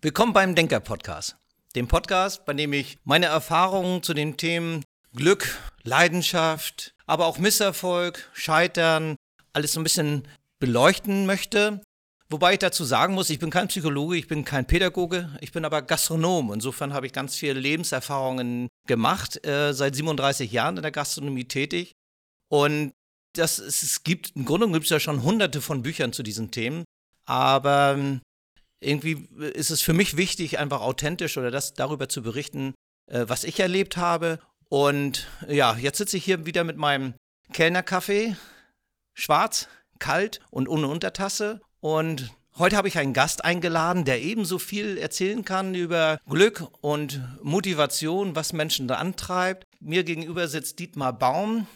Willkommen beim Denker-Podcast, dem Podcast, bei dem ich meine Erfahrungen zu den Themen Glück, Leidenschaft, aber auch Misserfolg, Scheitern, alles so ein bisschen beleuchten möchte. Wobei ich dazu sagen muss, ich bin kein Psychologe, ich bin kein Pädagoge, ich bin aber Gastronom. Insofern habe ich ganz viele Lebenserfahrungen gemacht, äh, seit 37 Jahren in der Gastronomie tätig. Und das, es gibt, im Grunde gibt es ja schon hunderte von Büchern zu diesen Themen. Aber ähm, irgendwie ist es für mich wichtig, einfach authentisch oder das darüber zu berichten, äh, was ich erlebt habe. Und ja, jetzt sitze ich hier wieder mit meinem Kellnerkaffee, schwarz, kalt und ohne Untertasse. Und heute habe ich einen Gast eingeladen, der ebenso viel erzählen kann über Glück und Motivation, was Menschen da antreibt. Mir gegenüber sitzt Dietmar Baum.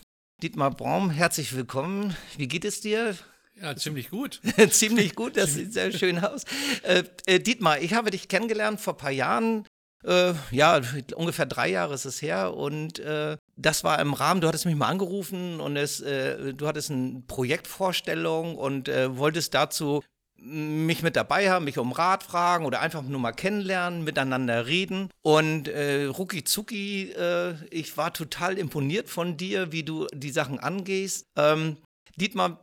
Dietmar Baum, herzlich willkommen. Wie geht es dir? Ja, ziemlich gut. ziemlich gut, das sieht sehr schön aus. Äh, äh, Dietmar, ich habe dich kennengelernt vor ein paar Jahren. Äh, ja, ungefähr drei Jahre ist es her und äh, das war im Rahmen, du hattest mich mal angerufen und es, äh, du hattest eine Projektvorstellung und äh, wolltest dazu mich mit dabei haben, mich um Rat fragen oder einfach nur mal kennenlernen, miteinander reden. Und äh, rucki zucki, äh, ich war total imponiert von dir, wie du die Sachen angehst. Ähm, Dietmar,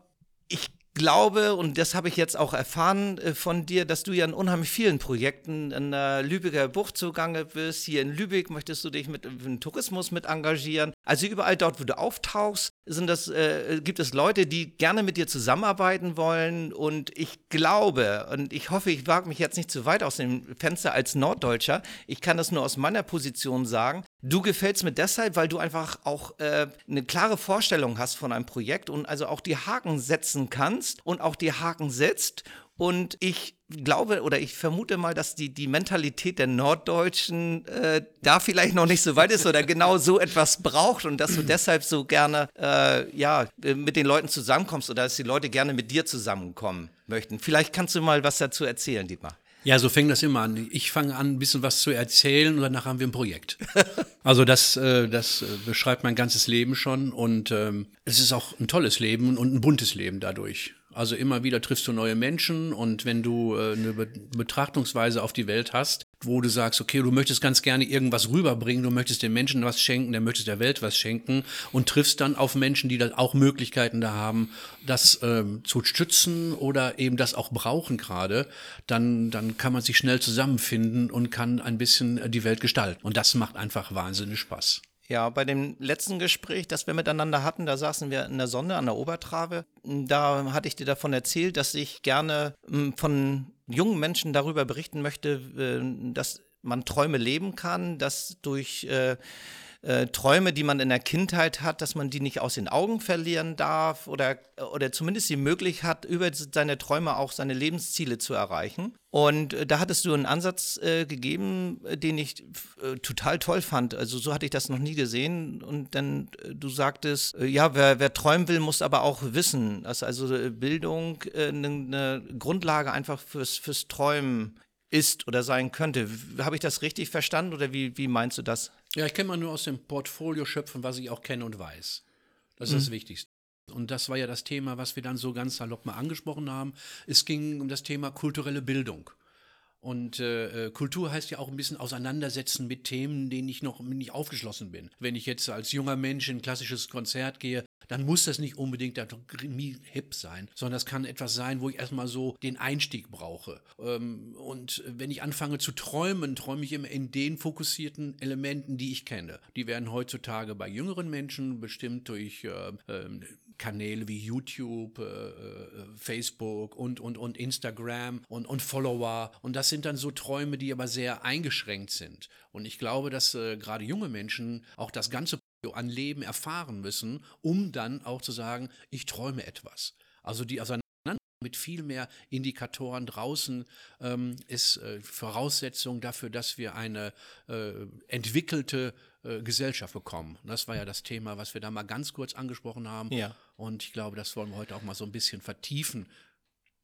ich glaube, und das habe ich jetzt auch erfahren äh, von dir, dass du ja in unheimlich vielen Projekten in der Lübecker Bucht zugange bist. Hier in Lübeck möchtest du dich mit dem Tourismus mit engagieren. Also überall dort, wo du auftauchst, sind das, äh, gibt es Leute, die gerne mit dir zusammenarbeiten wollen. Und ich glaube, und ich hoffe, ich wage mich jetzt nicht zu weit aus dem Fenster als Norddeutscher. Ich kann das nur aus meiner Position sagen. Du gefällst mir deshalb, weil du einfach auch äh, eine klare Vorstellung hast von einem Projekt und also auch die Haken setzen kannst und auch die Haken setzt. Und ich glaube oder ich vermute mal, dass die, die Mentalität der Norddeutschen äh, da vielleicht noch nicht so weit ist oder genau so etwas braucht und dass du deshalb so gerne äh, ja, mit den Leuten zusammenkommst oder dass die Leute gerne mit dir zusammenkommen möchten. Vielleicht kannst du mal was dazu erzählen, Dietmar. Ja, so fängt das immer an. Ich fange an, ein bisschen was zu erzählen und danach haben wir ein Projekt. Also das, äh, das äh, beschreibt mein ganzes Leben schon und ähm, es ist auch ein tolles Leben und ein buntes Leben dadurch. Also immer wieder triffst du neue Menschen und wenn du äh, eine Betrachtungsweise auf die Welt hast, wo du sagst, okay, du möchtest ganz gerne irgendwas rüberbringen, du möchtest den Menschen was schenken, der möchtest der Welt was schenken und triffst dann auf Menschen, die da auch Möglichkeiten da haben, das ähm, zu stützen oder eben das auch brauchen gerade, dann, dann kann man sich schnell zusammenfinden und kann ein bisschen die Welt gestalten. Und das macht einfach wahnsinnig Spaß. Ja, bei dem letzten Gespräch, das wir miteinander hatten, da saßen wir in der Sonne an der Obertrave. Da hatte ich dir davon erzählt, dass ich gerne hm, von jungen Menschen darüber berichten möchte, äh, dass man Träume leben kann, dass durch äh, Träume, die man in der Kindheit hat, dass man die nicht aus den Augen verlieren darf oder, oder zumindest die Möglichkeit hat, über seine Träume auch seine Lebensziele zu erreichen. Und äh, da hattest du einen Ansatz äh, gegeben, äh, den ich total toll fand. Also so hatte ich das noch nie gesehen. Und dann du sagtest, ja, wer, wer, träumen will, muss aber auch wissen, dass also Bildung eine ne Grundlage einfach fürs, fürs Träumen ist oder sein könnte. Habe ich das richtig verstanden oder wie, wie meinst du das? Ja, ich kann mal nur aus dem Portfolio schöpfen, was ich auch kenne und weiß. Das ist mhm. das Wichtigste. Und das war ja das Thema, was wir dann so ganz salopp mal angesprochen haben. Es ging um das Thema kulturelle Bildung. Und äh, äh, Kultur heißt ja auch ein bisschen auseinandersetzen mit Themen, denen ich noch nicht aufgeschlossen bin. Wenn ich jetzt als junger Mensch in ein klassisches Konzert gehe, dann muss das nicht unbedingt der hip sein, sondern das kann etwas sein, wo ich erstmal so den Einstieg brauche. Ähm, und wenn ich anfange zu träumen, träume ich immer in den fokussierten Elementen, die ich kenne. Die werden heutzutage bei jüngeren Menschen bestimmt durch äh, äh, Kanäle wie YouTube, äh, äh, Facebook und, und, und Instagram und, und Follower. Und das sind dann so Träume, die aber sehr eingeschränkt sind. Und ich glaube, dass äh, gerade junge Menschen auch das ganze an Leben erfahren müssen, um dann auch zu sagen, ich träume etwas. Also die Auseinandersetzung mit viel mehr Indikatoren draußen ähm, ist äh, Voraussetzung dafür, dass wir eine äh, entwickelte äh, Gesellschaft bekommen. Das war ja das Thema, was wir da mal ganz kurz angesprochen haben. Ja. Und ich glaube, das wollen wir heute auch mal so ein bisschen vertiefen.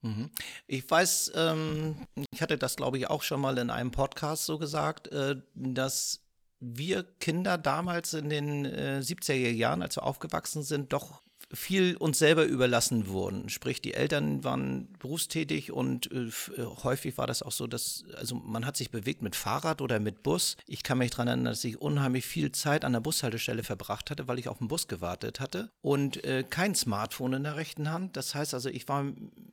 Mhm. Ich weiß, ähm, ich hatte das, glaube ich, auch schon mal in einem Podcast so gesagt, äh, dass wir Kinder damals in den äh, 70er Jahren, als wir aufgewachsen sind, doch viel uns selber überlassen wurden. Sprich, die Eltern waren berufstätig und äh, äh, häufig war das auch so, dass, also man hat sich bewegt mit Fahrrad oder mit Bus. Ich kann mich daran erinnern, dass ich unheimlich viel Zeit an der Bushaltestelle verbracht hatte, weil ich auf den Bus gewartet hatte und äh, kein Smartphone in der rechten Hand. Das heißt also, ich war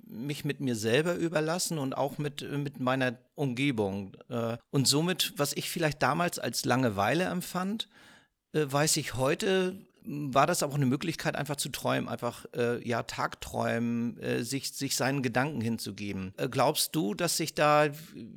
mich mit mir selber überlassen und auch mit, mit meiner Umgebung. Äh, und somit, was ich vielleicht damals als Langeweile empfand, äh, weiß ich heute, war das aber auch eine Möglichkeit, einfach zu träumen, einfach äh, ja Tagträumen, äh, sich, sich seinen Gedanken hinzugeben. Äh, glaubst du, dass sich da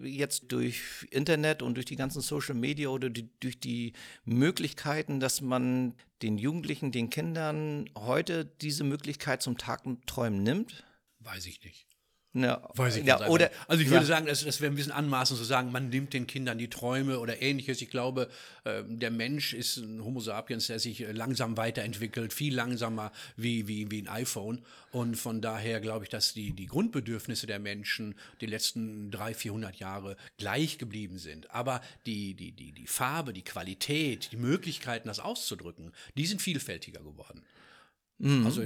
jetzt durch Internet und durch die ganzen Social Media oder die, durch die Möglichkeiten, dass man den Jugendlichen, den Kindern heute diese Möglichkeit zum Tagträumen nimmt? Weiß ich nicht. Ja, Weiß ich ja, oder, Also ich würde sagen, das, das wäre ein bisschen anmaßend zu sagen, man nimmt den Kindern die Träume oder ähnliches. Ich glaube, äh, der Mensch ist ein Homo sapiens, der sich langsam weiterentwickelt, viel langsamer wie, wie, wie ein iPhone. Und von daher glaube ich, dass die, die Grundbedürfnisse der Menschen die letzten 300, 400 Jahre gleich geblieben sind. Aber die, die, die, die Farbe, die Qualität, die Möglichkeiten, das auszudrücken, die sind vielfältiger geworden. Mhm. Also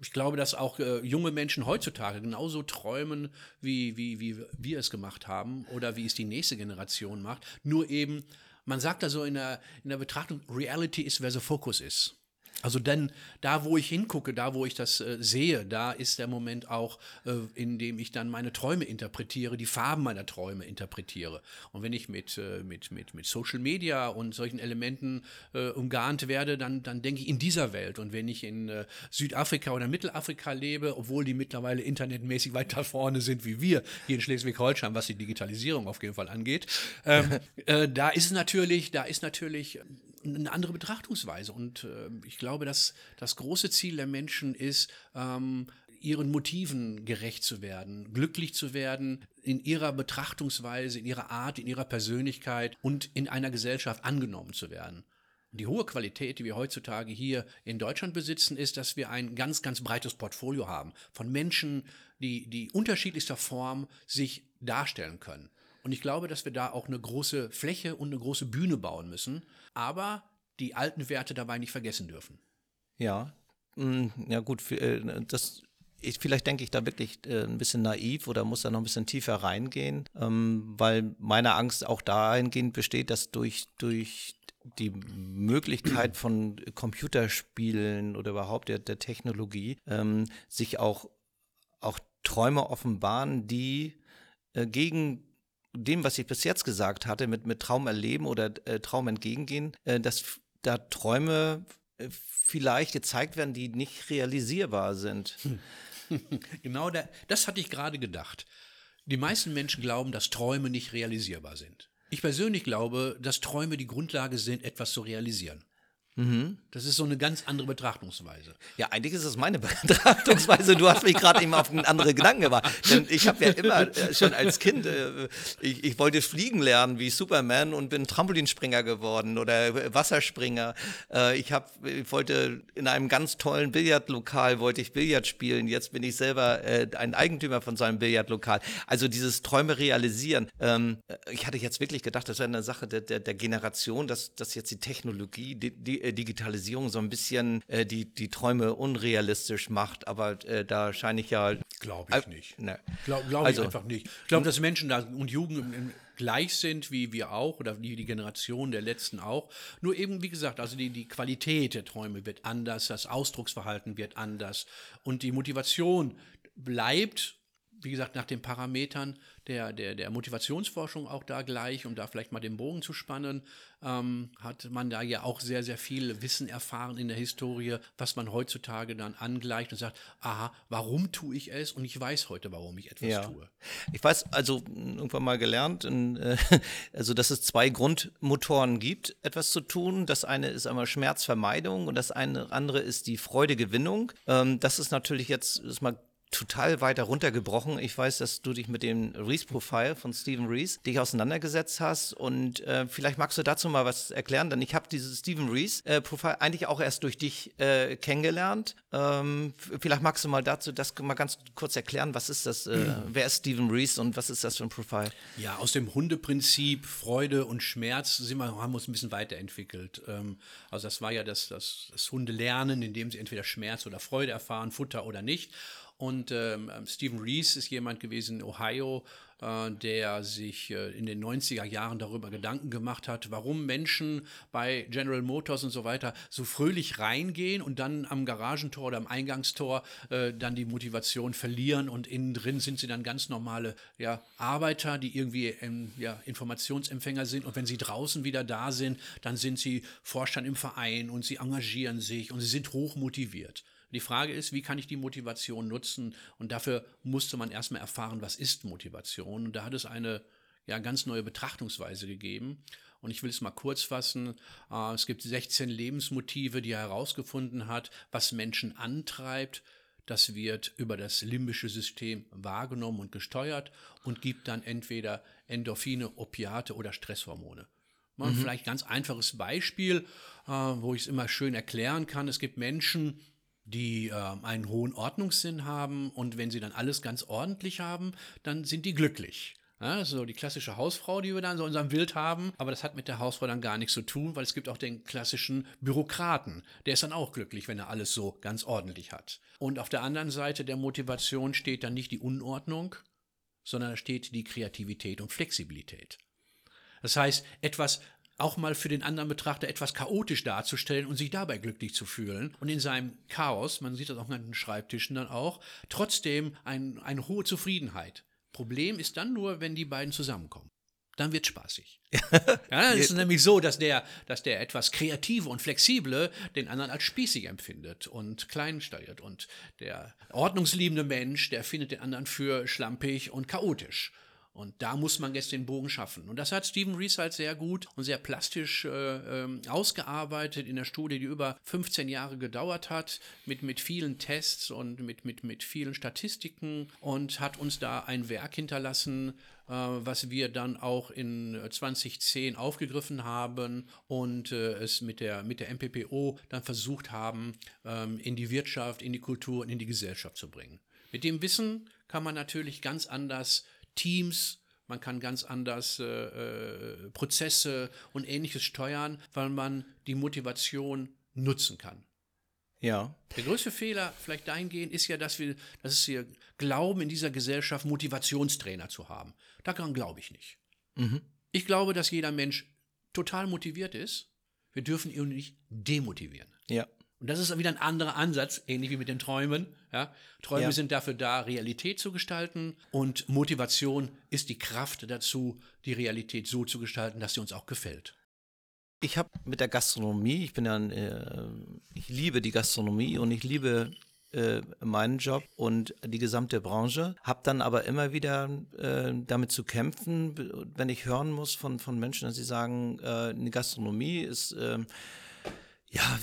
ich glaube, dass auch äh, junge Menschen heutzutage genauso träumen, wie, wie, wie wir es gemacht haben oder wie es die nächste Generation macht. Nur eben, man sagt da so in der, in der Betrachtung, Reality ist, wer so Fokus ist. Also denn da, wo ich hingucke, da, wo ich das äh, sehe, da ist der Moment auch, äh, in dem ich dann meine Träume interpretiere, die Farben meiner Träume interpretiere. Und wenn ich mit, äh, mit, mit, mit Social Media und solchen Elementen äh, umgarnt werde, dann, dann denke ich in dieser Welt. Und wenn ich in äh, Südafrika oder Mittelafrika lebe, obwohl die mittlerweile internetmäßig weiter vorne sind wie wir hier in Schleswig-Holstein, was die Digitalisierung auf jeden Fall angeht, ähm, äh, da ist natürlich, da ist natürlich eine andere Betrachtungsweise. Und äh, ich glaube, dass das große Ziel der Menschen ist, ähm, ihren Motiven gerecht zu werden, glücklich zu werden in ihrer Betrachtungsweise, in ihrer Art, in ihrer Persönlichkeit und in einer Gesellschaft angenommen zu werden. Die hohe Qualität, die wir heutzutage hier in Deutschland besitzen, ist, dass wir ein ganz, ganz breites Portfolio haben von Menschen, die, die unterschiedlichster Form sich darstellen können. Und ich glaube, dass wir da auch eine große Fläche und eine große Bühne bauen müssen, aber die alten Werte dabei nicht vergessen dürfen. Ja, mm, ja gut, äh, das ich, vielleicht denke ich da wirklich äh, ein bisschen naiv oder muss da noch ein bisschen tiefer reingehen, ähm, weil meine Angst auch dahingehend besteht, dass durch, durch die Möglichkeit von Computerspielen oder überhaupt der, der Technologie ähm, sich auch, auch Träume offenbaren, die äh, gegen dem, was ich bis jetzt gesagt hatte, mit, mit Traum erleben oder äh, Traum entgegengehen, äh, dass da Träume äh, vielleicht gezeigt werden, die nicht realisierbar sind. genau, da, das hatte ich gerade gedacht. Die meisten Menschen glauben, dass Träume nicht realisierbar sind. Ich persönlich glaube, dass Träume die Grundlage sind, etwas zu realisieren. Mhm. Das ist so eine ganz andere Betrachtungsweise. Ja, eigentlich ist es meine Betrachtungsweise. Du hast mich gerade eben auf einen anderen Gedanken gebracht. Denn ich habe ja immer äh, schon als Kind, äh, ich, ich, wollte fliegen lernen wie Superman und bin Trampolinspringer geworden oder Wasserspringer. Äh, ich, hab, ich wollte in einem ganz tollen Billardlokal, wollte ich Billard spielen. Jetzt bin ich selber ein Eigentümer von so einem Billardlokal. Also dieses Träume realisieren. Ähm, ich hatte jetzt wirklich gedacht, das wäre eine Sache der, der, der Generation, dass, dass jetzt die Technologie, die, die äh, Digitalisierung so ein bisschen äh, die, die Träume unrealistisch macht, aber äh, da scheine ich ja. Glaube ich nicht. Ne. Glaube glaub also, ich einfach nicht. Ich glaube, dass Menschen da und Jugend gleich sind wie wir auch oder wie die Generation der letzten auch. Nur eben, wie gesagt, also die, die Qualität der Träume wird anders, das Ausdrucksverhalten wird anders und die Motivation bleibt, wie gesagt, nach den Parametern der, der, der Motivationsforschung auch da gleich, um da vielleicht mal den Bogen zu spannen, ähm, hat man da ja auch sehr, sehr viel Wissen erfahren in der Historie, was man heutzutage dann angleicht und sagt, aha, warum tue ich es? Und ich weiß heute, warum ich etwas ja. tue. Ich weiß, also irgendwann mal gelernt, in, äh, also dass es zwei Grundmotoren gibt, etwas zu tun. Das eine ist einmal Schmerzvermeidung und das eine andere ist die Freudegewinnung. Ähm, das ist natürlich jetzt ist mal total weiter runtergebrochen. Ich weiß, dass du dich mit dem Reese-Profile von Stephen Reese dich auseinandergesetzt hast und äh, vielleicht magst du dazu mal was erklären, denn ich habe dieses Stephen Reese-Profile äh, eigentlich auch erst durch dich äh, kennengelernt. Ähm, vielleicht magst du mal dazu das mal ganz kurz erklären, was ist das, mhm. wer ist Stephen Reese und was ist das für ein Profile? Ja, aus dem Hundeprinzip Freude und Schmerz sind wir, haben wir uns ein bisschen weiterentwickelt. Ähm, also das war ja das, das, das Hundelernen, indem sie entweder Schmerz oder Freude erfahren, Futter oder nicht. Und ähm, ähm, Stephen Reese ist jemand gewesen in Ohio, äh, der sich äh, in den 90er Jahren darüber Gedanken gemacht hat, warum Menschen bei General Motors und so weiter so fröhlich reingehen und dann am Garagentor oder am Eingangstor äh, dann die Motivation verlieren und innen drin sind sie dann ganz normale ja, Arbeiter, die irgendwie ähm, ja, Informationsempfänger sind und wenn sie draußen wieder da sind, dann sind sie Vorstand im Verein und sie engagieren sich und sie sind hoch motiviert. Die Frage ist, wie kann ich die Motivation nutzen? Und dafür musste man erstmal erfahren, was ist Motivation? Und da hat es eine ja, ganz neue Betrachtungsweise gegeben. Und ich will es mal kurz fassen. Äh, es gibt 16 Lebensmotive, die er herausgefunden hat, was Menschen antreibt. Das wird über das limbische System wahrgenommen und gesteuert und gibt dann entweder Endorphine, Opiate oder Stresshormone. Mal mhm. Vielleicht ganz einfaches Beispiel, äh, wo ich es immer schön erklären kann. Es gibt Menschen, die äh, einen hohen Ordnungssinn haben und wenn sie dann alles ganz ordentlich haben, dann sind die glücklich. Ja, so die klassische Hausfrau, die wir dann so in unserem Bild haben. Aber das hat mit der Hausfrau dann gar nichts zu tun, weil es gibt auch den klassischen Bürokraten. Der ist dann auch glücklich, wenn er alles so ganz ordentlich hat. Und auf der anderen Seite der Motivation steht dann nicht die Unordnung, sondern da steht die Kreativität und Flexibilität. Das heißt, etwas auch mal für den anderen Betrachter etwas chaotisch darzustellen und sich dabei glücklich zu fühlen. Und in seinem Chaos, man sieht das auch an den Schreibtischen dann auch, trotzdem ein, eine hohe Zufriedenheit. Problem ist dann nur, wenn die beiden zusammenkommen. Dann wird spaßig. ja, es ist nämlich so, dass der, dass der etwas kreative und flexible den anderen als spießig empfindet und klein steuert. Und der ordnungsliebende Mensch, der findet den anderen für schlampig und chaotisch. Und da muss man jetzt den Bogen schaffen. Und das hat Stephen Rees halt sehr gut und sehr plastisch äh, ähm, ausgearbeitet in der Studie, die über 15 Jahre gedauert hat, mit, mit vielen Tests und mit, mit, mit vielen Statistiken und hat uns da ein Werk hinterlassen, äh, was wir dann auch in 2010 aufgegriffen haben und äh, es mit der, mit der MPPO dann versucht haben, ähm, in die Wirtschaft, in die Kultur und in die Gesellschaft zu bringen. Mit dem Wissen kann man natürlich ganz anders Teams, man kann ganz anders äh, äh, Prozesse und ähnliches steuern, weil man die Motivation nutzen kann. Ja. Der größte Fehler vielleicht dahingehend ist ja, dass wir, dass wir glauben, in dieser Gesellschaft Motivationstrainer zu haben. Daran glaube ich nicht. Mhm. Ich glaube, dass jeder Mensch total motiviert ist. Wir dürfen ihn nicht demotivieren. Ja. Und das ist wieder ein anderer Ansatz, ähnlich wie mit den Träumen. Ja? Träume ja. sind dafür da, Realität zu gestalten und Motivation ist die Kraft dazu, die Realität so zu gestalten, dass sie uns auch gefällt. Ich habe mit der Gastronomie, ich bin ja, äh, ich liebe die Gastronomie und ich liebe äh, meinen Job und die gesamte Branche, habe dann aber immer wieder äh, damit zu kämpfen, wenn ich hören muss von, von Menschen, dass sie sagen, äh, die Gastronomie ist ähm, ja,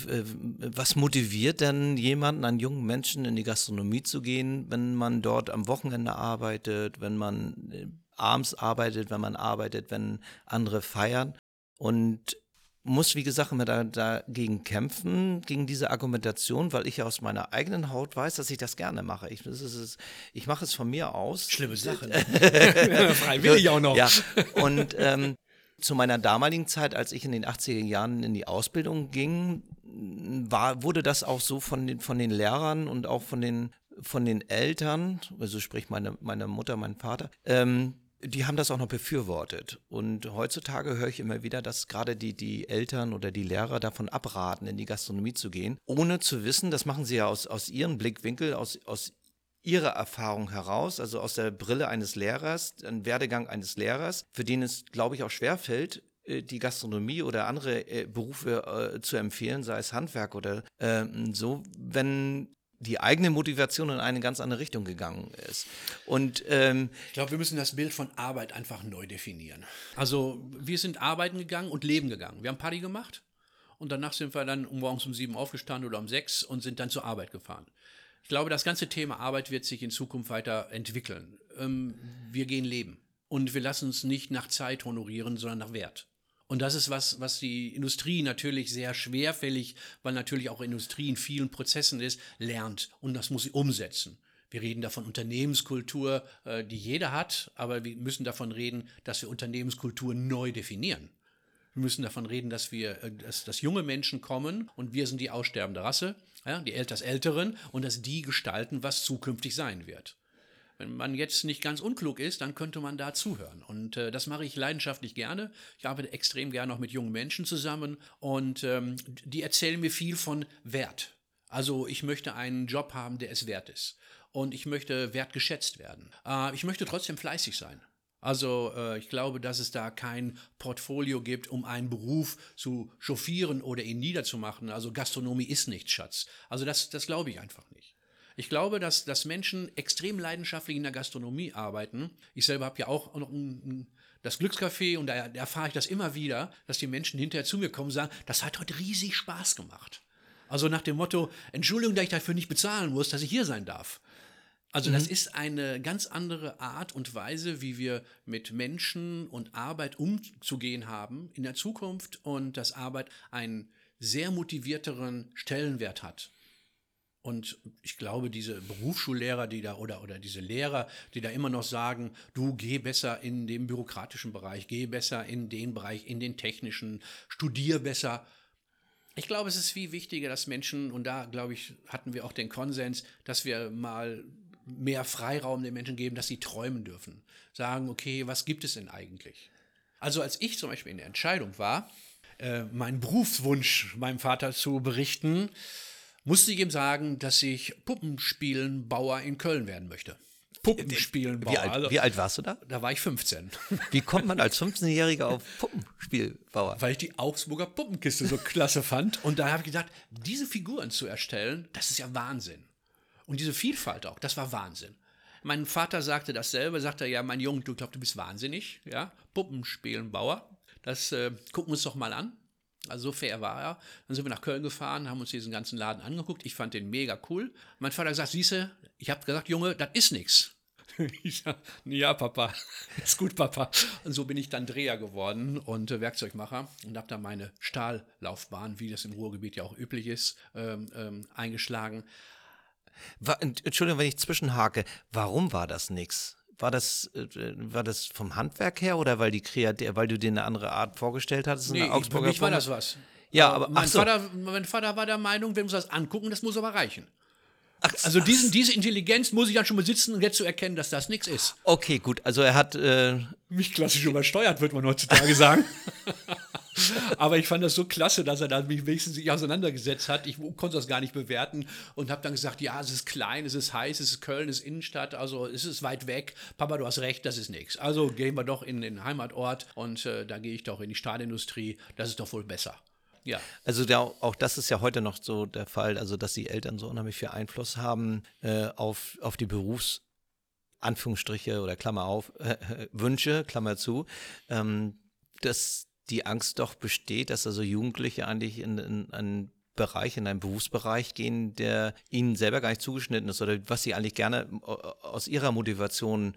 was motiviert denn jemanden, einen jungen Menschen in die Gastronomie zu gehen, wenn man dort am Wochenende arbeitet, wenn man äh, abends arbeitet, wenn man arbeitet, wenn andere feiern? Und muss, wie gesagt, immer da, dagegen kämpfen, gegen diese Argumentation, weil ich ja aus meiner eigenen Haut weiß, dass ich das gerne mache. Ich, ist, ich mache es von mir aus. Schlimme Sache. Ne? Freiwillig auch noch. Ja, und ähm, zu meiner damaligen Zeit, als ich in den 80er Jahren in die Ausbildung ging, war, wurde das auch so von den, von den Lehrern und auch von den, von den Eltern, also sprich meine, meine Mutter, mein Vater, ähm, die haben das auch noch befürwortet. Und heutzutage höre ich immer wieder, dass gerade die, die Eltern oder die Lehrer davon abraten, in die Gastronomie zu gehen, ohne zu wissen, das machen sie ja aus, aus ihrem Blickwinkel, aus, aus ihrer Erfahrung heraus, also aus der Brille eines Lehrers, ein Werdegang eines Lehrers, für den es, glaube ich, auch schwerfällt, äh, die Gastronomie oder andere äh, Berufe äh, zu empfehlen, sei es Handwerk oder äh, so, wenn die eigene Motivation in eine ganz andere Richtung gegangen ist. Und ähm, ich glaube, wir müssen das Bild von Arbeit einfach neu definieren. Also wir sind arbeiten gegangen und leben gegangen. Wir haben Party gemacht und danach sind wir dann morgens um sieben aufgestanden oder um sechs und sind dann zur Arbeit gefahren. Ich glaube, das ganze Thema Arbeit wird sich in Zukunft weiterentwickeln. Ähm, wir gehen leben und wir lassen uns nicht nach Zeit honorieren, sondern nach Wert. Und das ist was, was die Industrie natürlich sehr schwerfällig, weil natürlich auch Industrie in vielen Prozessen ist, lernt und das muss sie umsetzen. Wir reden davon Unternehmenskultur, äh, die jeder hat, aber wir müssen davon reden, dass wir Unternehmenskultur neu definieren. Wir müssen davon reden, dass wir, äh, dass, dass junge Menschen kommen und wir sind die aussterbende Rasse, ja, die etwas Älteren und dass die gestalten, was zukünftig sein wird. Wenn man jetzt nicht ganz unklug ist, dann könnte man da zuhören. Und äh, das mache ich leidenschaftlich gerne. Ich arbeite extrem gerne auch mit jungen Menschen zusammen und ähm, die erzählen mir viel von Wert. Also ich möchte einen Job haben, der es wert ist. Und ich möchte wertgeschätzt werden. Äh, ich möchte trotzdem fleißig sein. Also äh, ich glaube, dass es da kein Portfolio gibt, um einen Beruf zu chauffieren oder ihn niederzumachen. Also Gastronomie ist nichts, Schatz. Also das, das glaube ich einfach nicht. Ich glaube, dass, dass Menschen extrem leidenschaftlich in der Gastronomie arbeiten. Ich selber habe ja auch noch ein, das Glückscafé und da, da erfahre ich das immer wieder, dass die Menschen hinterher zu mir kommen und sagen, das hat heute riesig Spaß gemacht. Also nach dem Motto, Entschuldigung, dass ich dafür nicht bezahlen muss, dass ich hier sein darf. Also das mhm. ist eine ganz andere Art und Weise, wie wir mit Menschen und Arbeit umzugehen haben in der Zukunft und dass Arbeit einen sehr motivierteren Stellenwert hat. Und ich glaube, diese Berufsschullehrer, die da oder, oder diese Lehrer, die da immer noch sagen, du geh besser in den bürokratischen Bereich, geh besser in den Bereich, in den technischen, studier besser. Ich glaube, es ist viel wichtiger, dass Menschen, und da glaube ich, hatten wir auch den Konsens, dass wir mal mehr Freiraum den Menschen geben, dass sie träumen dürfen. Sagen, okay, was gibt es denn eigentlich? Also als ich zum Beispiel in der Entscheidung war, äh, meinen Berufswunsch meinem Vater zu berichten, musste ich ihm sagen, dass ich Puppenspielenbauer in Köln werden möchte. Puppenspielenbauer. Wie alt, wie alt warst du da? Da war ich 15. Wie kommt man als 15-Jähriger auf Puppenspielbauer? Weil ich die Augsburger Puppenkiste so klasse fand. Und da habe ich gedacht, diese Figuren zu erstellen, das ist ja Wahnsinn. Und diese Vielfalt auch, das war Wahnsinn. Mein Vater sagte dasselbe, sagte ja, mein Junge, du glaubst, du bist wahnsinnig, ja, Puppenspielenbauer. Das äh, gucken wir uns doch mal an. Also so fair war er. Dann sind wir nach Köln gefahren, haben uns diesen ganzen Laden angeguckt. Ich fand den mega cool. Mein Vater hat gesagt, siehste, ich habe gesagt, Junge, das ist nichts. Ich sag, ja, Papa, ist gut, Papa. Und so bin ich dann Dreher geworden und äh, Werkzeugmacher und habe dann meine Stahllaufbahn, wie das im Ruhrgebiet ja auch üblich ist, ähm, ähm, eingeschlagen. War, Entschuldigung, wenn ich zwischenhake, warum war das nichts? War das, äh, war das vom Handwerk her oder weil, die Kreat weil du dir eine andere Art vorgestellt hattest? Nee, für mich war das was. Ja, aber mein, so. Vater, mein Vater war der Meinung, wenn wir uns das angucken, das muss aber reichen. Ach, also diesen, diese Intelligenz muss ich dann schon besitzen, um jetzt zu erkennen, dass das nichts ist. Okay, gut. Also er hat äh mich klassisch übersteuert, würde man heutzutage sagen. Aber ich fand das so klasse, dass er da mich wenigstens sich auseinandergesetzt hat. Ich konnte das gar nicht bewerten und habe dann gesagt, ja, es ist klein, es ist heiß, es ist Köln, es ist Innenstadt, also es ist weit weg. Papa, du hast recht, das ist nichts. Also gehen wir doch in den Heimatort und äh, da gehe ich doch in die Stahlindustrie. Das ist doch wohl besser. Ja. Also der, auch das ist ja heute noch so der Fall, also dass die Eltern so unheimlich viel Einfluss haben äh, auf, auf die Berufs- Anführungsstriche oder Klammer auf, äh, Wünsche, Klammer zu, ähm, dass die Angst doch besteht, dass also Jugendliche eigentlich in, in einen Bereich, in einen Berufsbereich gehen, der ihnen selber gar nicht zugeschnitten ist oder was sie eigentlich gerne äh, aus ihrer Motivation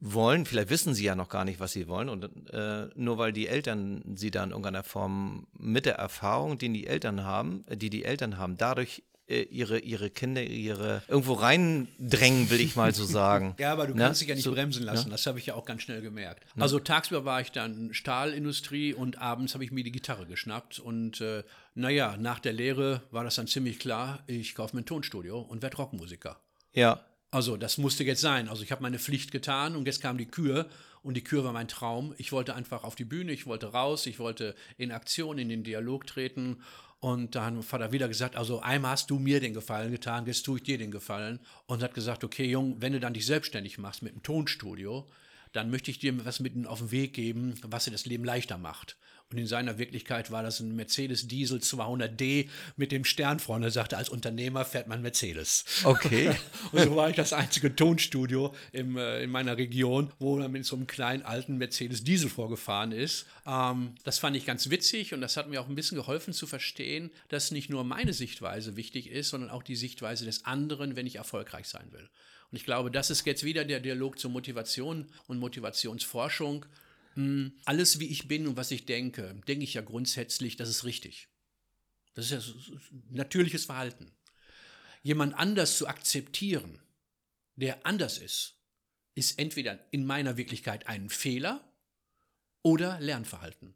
wollen. Vielleicht wissen sie ja noch gar nicht, was sie wollen. Und äh, nur weil die Eltern sie dann in irgendeiner Form mit der Erfahrung, die die Eltern haben, die die Eltern haben, dadurch äh, ihre, ihre Kinder ihre irgendwo reindrängen, will ich mal so sagen. ja, aber du ne? kannst dich ja nicht so, bremsen lassen. Ne? Das habe ich ja auch ganz schnell gemerkt. Ne? Also tagsüber war ich dann Stahlindustrie und abends habe ich mir die Gitarre geschnappt. Und äh, naja, nach der Lehre war das dann ziemlich klar, ich kaufe mir ein Tonstudio und werde Rockmusiker. Ja. Also das musste jetzt sein. Also ich habe meine Pflicht getan und jetzt kam die Kür und die Kür war mein Traum. Ich wollte einfach auf die Bühne, ich wollte raus, ich wollte in Aktion, in den Dialog treten und dann hat Vater wieder gesagt, also einmal hast du mir den Gefallen getan, jetzt tue ich dir den Gefallen. Und hat gesagt, okay, Jung, wenn du dann dich selbstständig machst mit dem Tonstudio, dann möchte ich dir was mit auf den Weg geben, was dir das Leben leichter macht. Und in seiner Wirklichkeit war das ein Mercedes Diesel 200D mit dem Stern vorne. Er sagte, als Unternehmer fährt man Mercedes. Okay. und so war ich das einzige Tonstudio im, äh, in meiner Region, wo er mit so einem kleinen alten Mercedes Diesel vorgefahren ist. Ähm, das fand ich ganz witzig und das hat mir auch ein bisschen geholfen zu verstehen, dass nicht nur meine Sichtweise wichtig ist, sondern auch die Sichtweise des anderen, wenn ich erfolgreich sein will. Und ich glaube, das ist jetzt wieder der Dialog zur Motivation und Motivationsforschung. Hm, alles, wie ich bin und was ich denke, denke ich ja grundsätzlich, das ist richtig. Das ist ja natürliches Verhalten. Jemand anders zu akzeptieren, der anders ist, ist entweder in meiner Wirklichkeit ein Fehler oder Lernverhalten.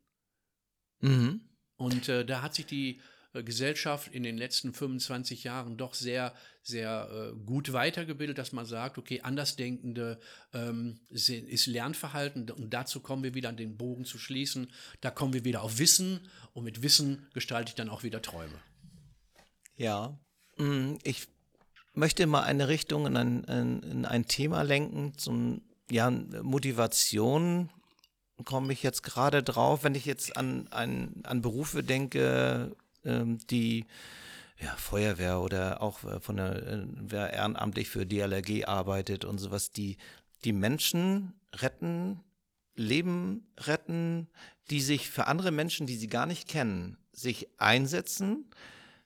Mhm. Und äh, da hat sich die äh, Gesellschaft in den letzten 25 Jahren doch sehr, sehr äh, gut weitergebildet, dass man sagt, okay, Andersdenkende ähm, ist Lernverhalten. Und dazu kommen wir wieder an den Bogen zu schließen. Da kommen wir wieder auf Wissen. Und mit Wissen gestalte ich dann auch wieder Träume. Ja, mm, ich möchte mal eine Richtung in ein, in ein Thema lenken. Zum ja, Motivation komme ich jetzt gerade drauf, wenn ich jetzt an, an, an Berufe denke, ähm, die ja, Feuerwehr oder auch äh, von der, äh, wer ehrenamtlich für DLRG arbeitet und sowas, die, die Menschen retten, Leben retten, die sich für andere Menschen, die sie gar nicht kennen, sich einsetzen,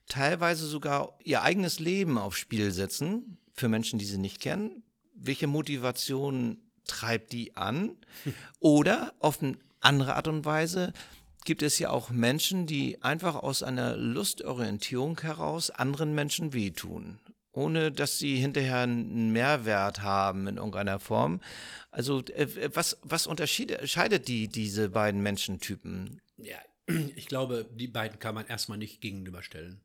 teilweise sogar ihr eigenes Leben aufs Spiel setzen für Menschen, die sie nicht kennen. Welche Motivation treibt die an? Oder auf eine andere Art und Weise gibt es ja auch Menschen, die einfach aus einer Lustorientierung heraus anderen Menschen wehtun, ohne dass sie hinterher einen Mehrwert haben in irgendeiner Form. Also äh, was, was unterscheidet die, diese beiden Menschentypen? Ja, ich glaube, die beiden kann man erstmal nicht gegenüberstellen.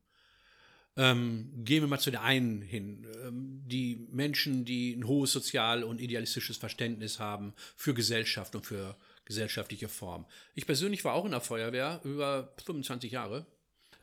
Ähm, gehen wir mal zu der einen hin. Ähm, die Menschen, die ein hohes sozial- und idealistisches Verständnis haben für Gesellschaft und für gesellschaftliche Form. Ich persönlich war auch in der Feuerwehr über 25 Jahre.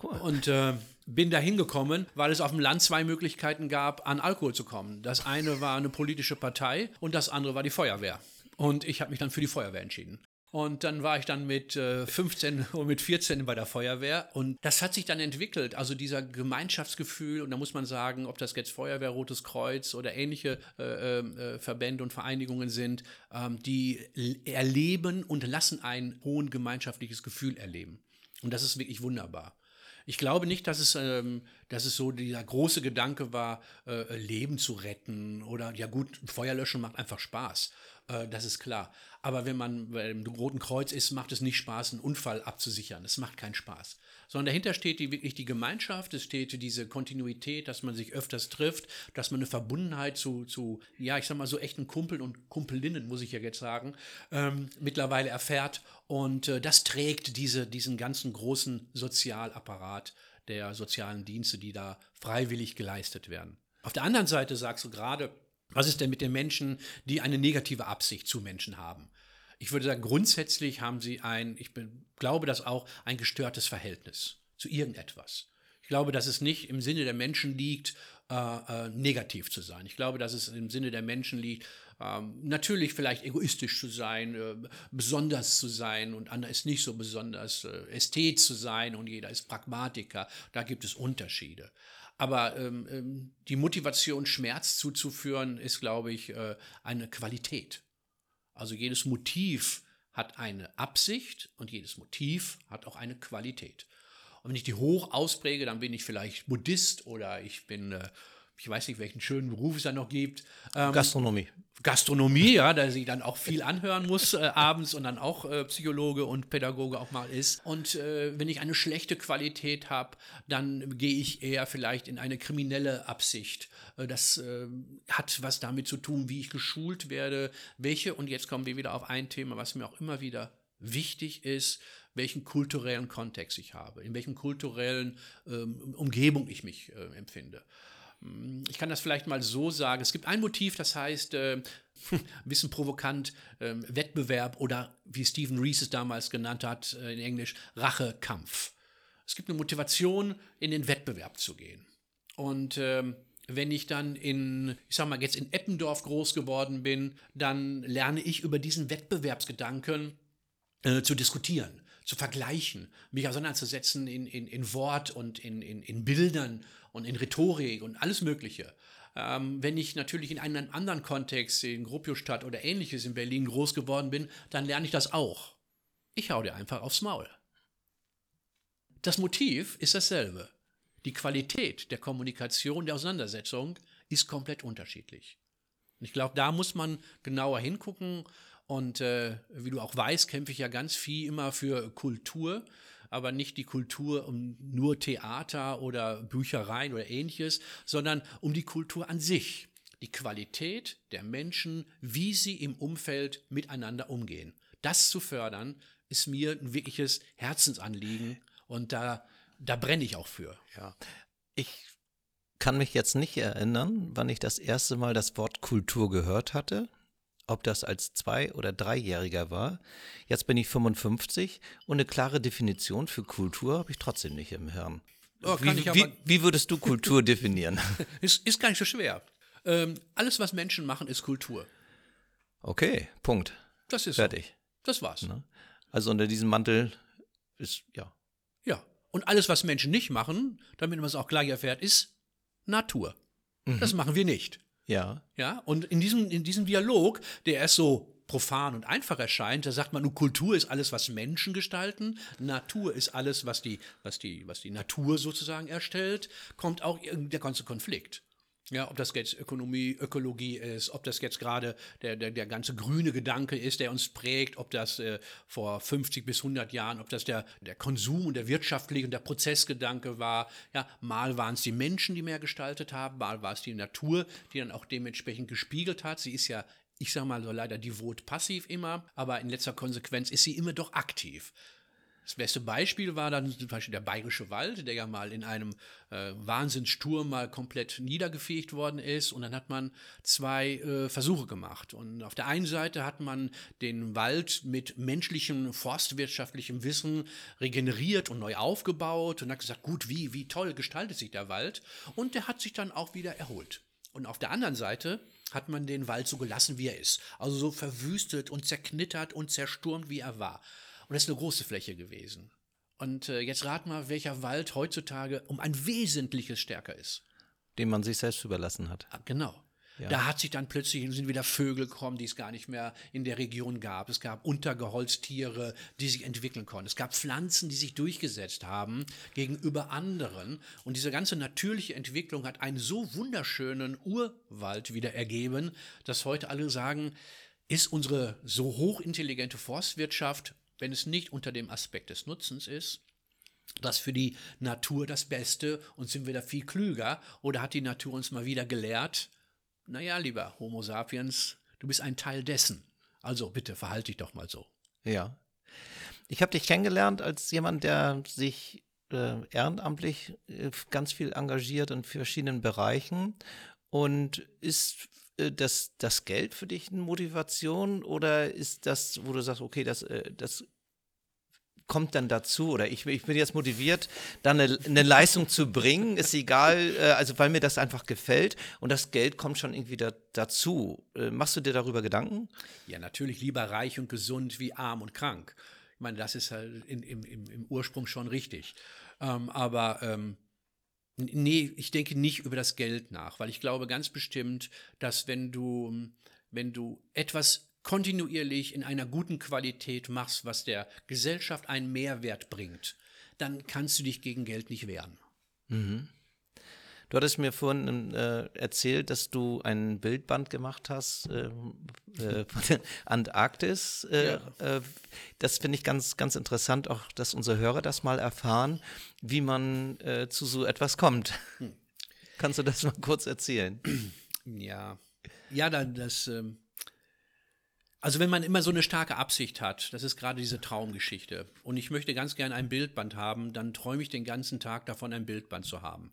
Cool. Und äh, bin da hingekommen, weil es auf dem Land zwei Möglichkeiten gab, an Alkohol zu kommen. Das eine war eine politische Partei und das andere war die Feuerwehr. Und ich habe mich dann für die Feuerwehr entschieden. Und dann war ich dann mit äh, 15 und mit 14 bei der Feuerwehr. Und das hat sich dann entwickelt. Also dieser Gemeinschaftsgefühl. Und da muss man sagen, ob das jetzt Feuerwehr, Rotes Kreuz oder ähnliche äh, äh, Verbände und Vereinigungen sind, ähm, die erleben und lassen ein hohen gemeinschaftliches Gefühl erleben. Und das ist wirklich wunderbar. Ich glaube nicht, dass es, ähm, dass es so dieser große Gedanke war, äh, Leben zu retten oder ja gut, Feuerlöschen macht einfach Spaß. Äh, das ist klar. Aber wenn man beim Roten Kreuz ist, macht es nicht Spaß, einen Unfall abzusichern. Es macht keinen Spaß. Sondern dahinter steht die, wirklich die Gemeinschaft, es steht diese Kontinuität, dass man sich öfters trifft, dass man eine Verbundenheit zu, zu ja, ich sag mal so echten Kumpeln und Kumpelinnen, muss ich ja jetzt sagen, ähm, mittlerweile erfährt. Und äh, das trägt diese, diesen ganzen großen Sozialapparat der sozialen Dienste, die da freiwillig geleistet werden. Auf der anderen Seite sagst du gerade, was ist denn mit den Menschen, die eine negative Absicht zu Menschen haben? Ich würde sagen, grundsätzlich haben sie ein, ich bin, glaube das auch, ein gestörtes Verhältnis zu irgendetwas. Ich glaube, dass es nicht im Sinne der Menschen liegt, äh, äh, negativ zu sein. Ich glaube, dass es im Sinne der Menschen liegt, ähm, natürlich vielleicht egoistisch zu sein, äh, besonders zu sein und einer ist nicht so besonders, äh, Ästhet zu sein und jeder ist Pragmatiker. Da gibt es Unterschiede. Aber ähm, ähm, die Motivation, Schmerz zuzuführen, ist, glaube ich, äh, eine Qualität. Also jedes Motiv hat eine Absicht und jedes Motiv hat auch eine Qualität. Und wenn ich die hoch auspräge, dann bin ich vielleicht Buddhist oder ich bin äh, ich weiß nicht, welchen schönen Beruf es da noch gibt. Ähm, Gastronomie. Gastronomie, ja, da sie dann auch viel anhören muss äh, abends und dann auch äh, Psychologe und Pädagoge auch mal ist. Und äh, wenn ich eine schlechte Qualität habe, dann gehe ich eher vielleicht in eine kriminelle Absicht. Äh, das äh, hat was damit zu tun, wie ich geschult werde, welche, und jetzt kommen wir wieder auf ein Thema, was mir auch immer wieder wichtig ist, welchen kulturellen Kontext ich habe, in welchen kulturellen ähm, Umgebung ich mich äh, empfinde. Hm, ich kann das vielleicht mal so sagen. Es gibt ein Motiv, das heißt, äh, ein bisschen provokant, äh, Wettbewerb oder wie Stephen Rees es damals genannt hat, äh, in Englisch, Rachekampf. Es gibt eine Motivation, in den Wettbewerb zu gehen. Und ähm, wenn ich dann in, ich sag mal, jetzt in Eppendorf groß geworden bin, dann lerne ich über diesen Wettbewerbsgedanken äh, zu diskutieren, zu vergleichen, mich auseinanderzusetzen in, in, in Wort und in, in, in Bildern und in Rhetorik und alles Mögliche. Ähm, wenn ich natürlich in einem anderen Kontext, in Gropiusstadt oder ähnliches in Berlin groß geworden bin, dann lerne ich das auch. Ich hau dir einfach aufs Maul. Das Motiv ist dasselbe. Die Qualität der Kommunikation, der Auseinandersetzung ist komplett unterschiedlich. ich glaube, da muss man genauer hingucken. Und äh, wie du auch weißt, kämpfe ich ja ganz viel immer für Kultur, aber nicht die Kultur um nur Theater oder Büchereien oder ähnliches, sondern um die Kultur an sich. Die Qualität der Menschen, wie sie im Umfeld miteinander umgehen. Das zu fördern, ist mir ein wirkliches Herzensanliegen und da da brenne ich auch für. Ja. Ich kann mich jetzt nicht erinnern, wann ich das erste Mal das Wort Kultur gehört hatte. Ob das als Zwei- oder Dreijähriger war. Jetzt bin ich 55 und eine klare Definition für Kultur habe ich trotzdem nicht im Hirn. Oh, wie, wie, wie, würdest du Kultur definieren? ist, ist gar nicht so schwer. Ähm, alles, was Menschen machen, ist Kultur. Okay, Punkt. Das ist fertig. So. Das war's. Ne? Also unter diesem Mantel ist ja ja, und alles, was Menschen nicht machen, damit man es auch gleich erfährt, ist Natur. Mhm. Das machen wir nicht. Ja. Ja, und in diesem, in diesem Dialog, der erst so profan und einfach erscheint, da sagt man, nur Kultur ist alles, was Menschen gestalten, Natur ist alles, was die, was die, was die Natur sozusagen erstellt, kommt auch der ganze Konflikt. Ja, ob das jetzt Ökonomie, Ökologie ist, ob das jetzt gerade der, der, der ganze grüne Gedanke ist, der uns prägt, ob das äh, vor 50 bis 100 Jahren, ob das der, der Konsum und der wirtschaftliche und der Prozessgedanke war. Ja, mal waren es die Menschen, die mehr gestaltet haben, mal war es die Natur, die dann auch dementsprechend gespiegelt hat. Sie ist ja ich sage mal so leider devot passiv immer, aber in letzter Konsequenz ist sie immer doch aktiv. Das beste Beispiel war dann zum Beispiel der Bayerische Wald, der ja mal in einem äh, Wahnsinnssturm mal komplett niedergefegt worden ist. Und dann hat man zwei äh, Versuche gemacht. Und auf der einen Seite hat man den Wald mit menschlichem forstwirtschaftlichem Wissen regeneriert und neu aufgebaut und hat gesagt, gut, wie, wie toll gestaltet sich der Wald. Und der hat sich dann auch wieder erholt. Und auf der anderen Seite hat man den Wald so gelassen, wie er ist. Also so verwüstet und zerknittert und zersturmt, wie er war. Und das ist eine große Fläche gewesen. Und äh, jetzt rat mal, welcher Wald heutzutage um ein Wesentliches stärker ist. Den man sich selbst überlassen hat. Ah, genau. Ja. Da hat sich dann plötzlich sind wieder Vögel gekommen, die es gar nicht mehr in der Region gab. Es gab Untergeholztiere, die sich entwickeln konnten. Es gab Pflanzen, die sich durchgesetzt haben gegenüber anderen. Und diese ganze natürliche Entwicklung hat einen so wunderschönen Urwald wieder ergeben, dass heute alle sagen, ist unsere so hochintelligente Forstwirtschaft wenn es nicht unter dem Aspekt des Nutzens ist, das für die Natur das Beste und sind wir da viel klüger oder hat die Natur uns mal wieder gelehrt, naja, lieber Homo sapiens, du bist ein Teil dessen. Also bitte verhalte dich doch mal so. Ja. Ich habe dich kennengelernt als jemand, der sich äh, ehrenamtlich äh, ganz viel engagiert in verschiedenen Bereichen und ist das, das Geld für dich eine Motivation oder ist das, wo du sagst, okay, das, äh, das kommt dann dazu oder ich, ich bin jetzt motiviert, dann eine, eine, Leistung zu bringen, ist egal, äh, also weil mir das einfach gefällt und das Geld kommt schon irgendwie da, dazu. Machst du dir darüber Gedanken? Ja, natürlich lieber reich und gesund wie arm und krank. Ich meine, das ist halt in, im, im, im Ursprung schon richtig. Ähm, aber ähm, Nee, ich denke nicht über das Geld nach, weil ich glaube ganz bestimmt, dass wenn du, wenn du etwas kontinuierlich in einer guten Qualität machst, was der Gesellschaft einen Mehrwert bringt, dann kannst du dich gegen Geld nicht wehren. Mhm. Du hattest mir vorhin äh, erzählt, dass du ein Bildband gemacht hast äh, äh, von der Antarktis. Ja. Äh, das finde ich ganz, ganz interessant, auch dass unsere Hörer das mal erfahren, wie man äh, zu so etwas kommt. Hm. Kannst du das mal kurz erzählen? Ja, ja, dann das. Ähm also wenn man immer so eine starke Absicht hat, das ist gerade diese Traumgeschichte, und ich möchte ganz gerne ein Bildband haben, dann träume ich den ganzen Tag davon, ein Bildband zu haben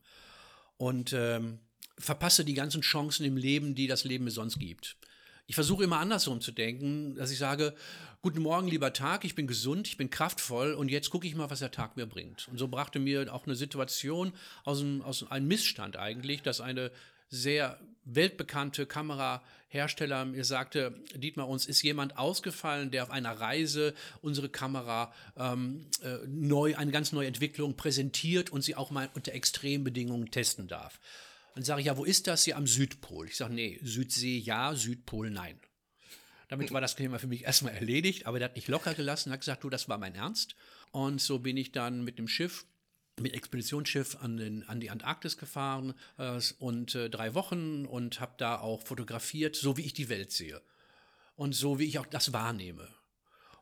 und ähm, verpasse die ganzen Chancen im Leben, die das Leben mir sonst gibt. Ich versuche immer andersrum zu denken, dass ich sage, guten Morgen, lieber Tag, ich bin gesund, ich bin kraftvoll und jetzt gucke ich mal, was der Tag mir bringt. Und so brachte mir auch eine Situation aus einem, aus einem Missstand eigentlich, dass eine sehr weltbekannte Kamerahersteller mir sagte, Dietmar, uns ist jemand ausgefallen, der auf einer Reise unsere Kamera ähm, äh, neu, eine ganz neue Entwicklung präsentiert und sie auch mal unter Extrembedingungen testen darf. Dann sage ich, ja, wo ist das? hier am Südpol. Ich sage, nee, Südsee ja, Südpol nein. Damit war das Thema für mich erstmal erledigt, aber der hat nicht locker gelassen, hat gesagt, du, das war mein Ernst. Und so bin ich dann mit dem Schiff mit Expeditionsschiff an, den, an die Antarktis gefahren äh, und äh, drei Wochen und habe da auch fotografiert, so wie ich die Welt sehe und so wie ich auch das wahrnehme.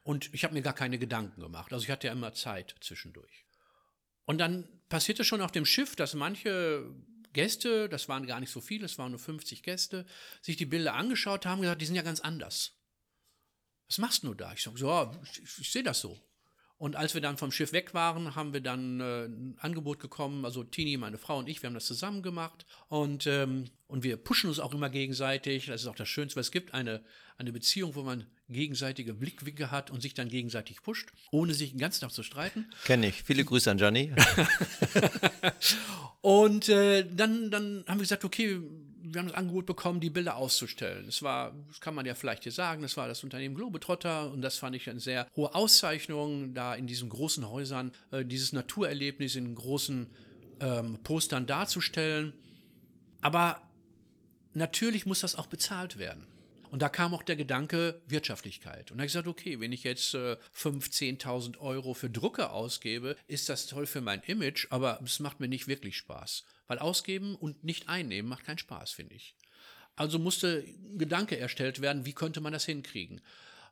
Und ich habe mir gar keine Gedanken gemacht. Also ich hatte ja immer Zeit zwischendurch. Und dann passierte schon auf dem Schiff, dass manche Gäste, das waren gar nicht so viele, es waren nur 50 Gäste, sich die Bilder angeschaut haben und gesagt, die sind ja ganz anders. Was machst du da? Ich sage, so, ich, ich sehe das so. Und als wir dann vom Schiff weg waren, haben wir dann äh, ein Angebot bekommen, also Tini, meine Frau und ich, wir haben das zusammen gemacht und, ähm, und wir pushen uns auch immer gegenseitig. Das ist auch das Schönste, was es gibt, eine, eine Beziehung, wo man gegenseitige Blickwinkel hat und sich dann gegenseitig pusht, ohne sich den ganzen Tag zu streiten. Kenne ich. Viele Grüße an Gianni. und äh, dann, dann haben wir gesagt, okay, wir haben das Angebot bekommen, die Bilder auszustellen. Das war, das kann man ja vielleicht hier sagen, das war das Unternehmen Globetrotter und das fand ich eine sehr hohe Auszeichnung, da in diesen großen Häusern äh, dieses Naturerlebnis in großen ähm, Postern darzustellen. Aber natürlich muss das auch bezahlt werden. Und da kam auch der Gedanke Wirtschaftlichkeit. Und da habe ich gesagt, okay, wenn ich jetzt äh, 5.000, 10.000 Euro für Drucke ausgebe, ist das toll für mein Image, aber es macht mir nicht wirklich Spaß. Weil ausgeben und nicht einnehmen macht keinen Spaß, finde ich. Also musste Gedanke erstellt werden, wie könnte man das hinkriegen.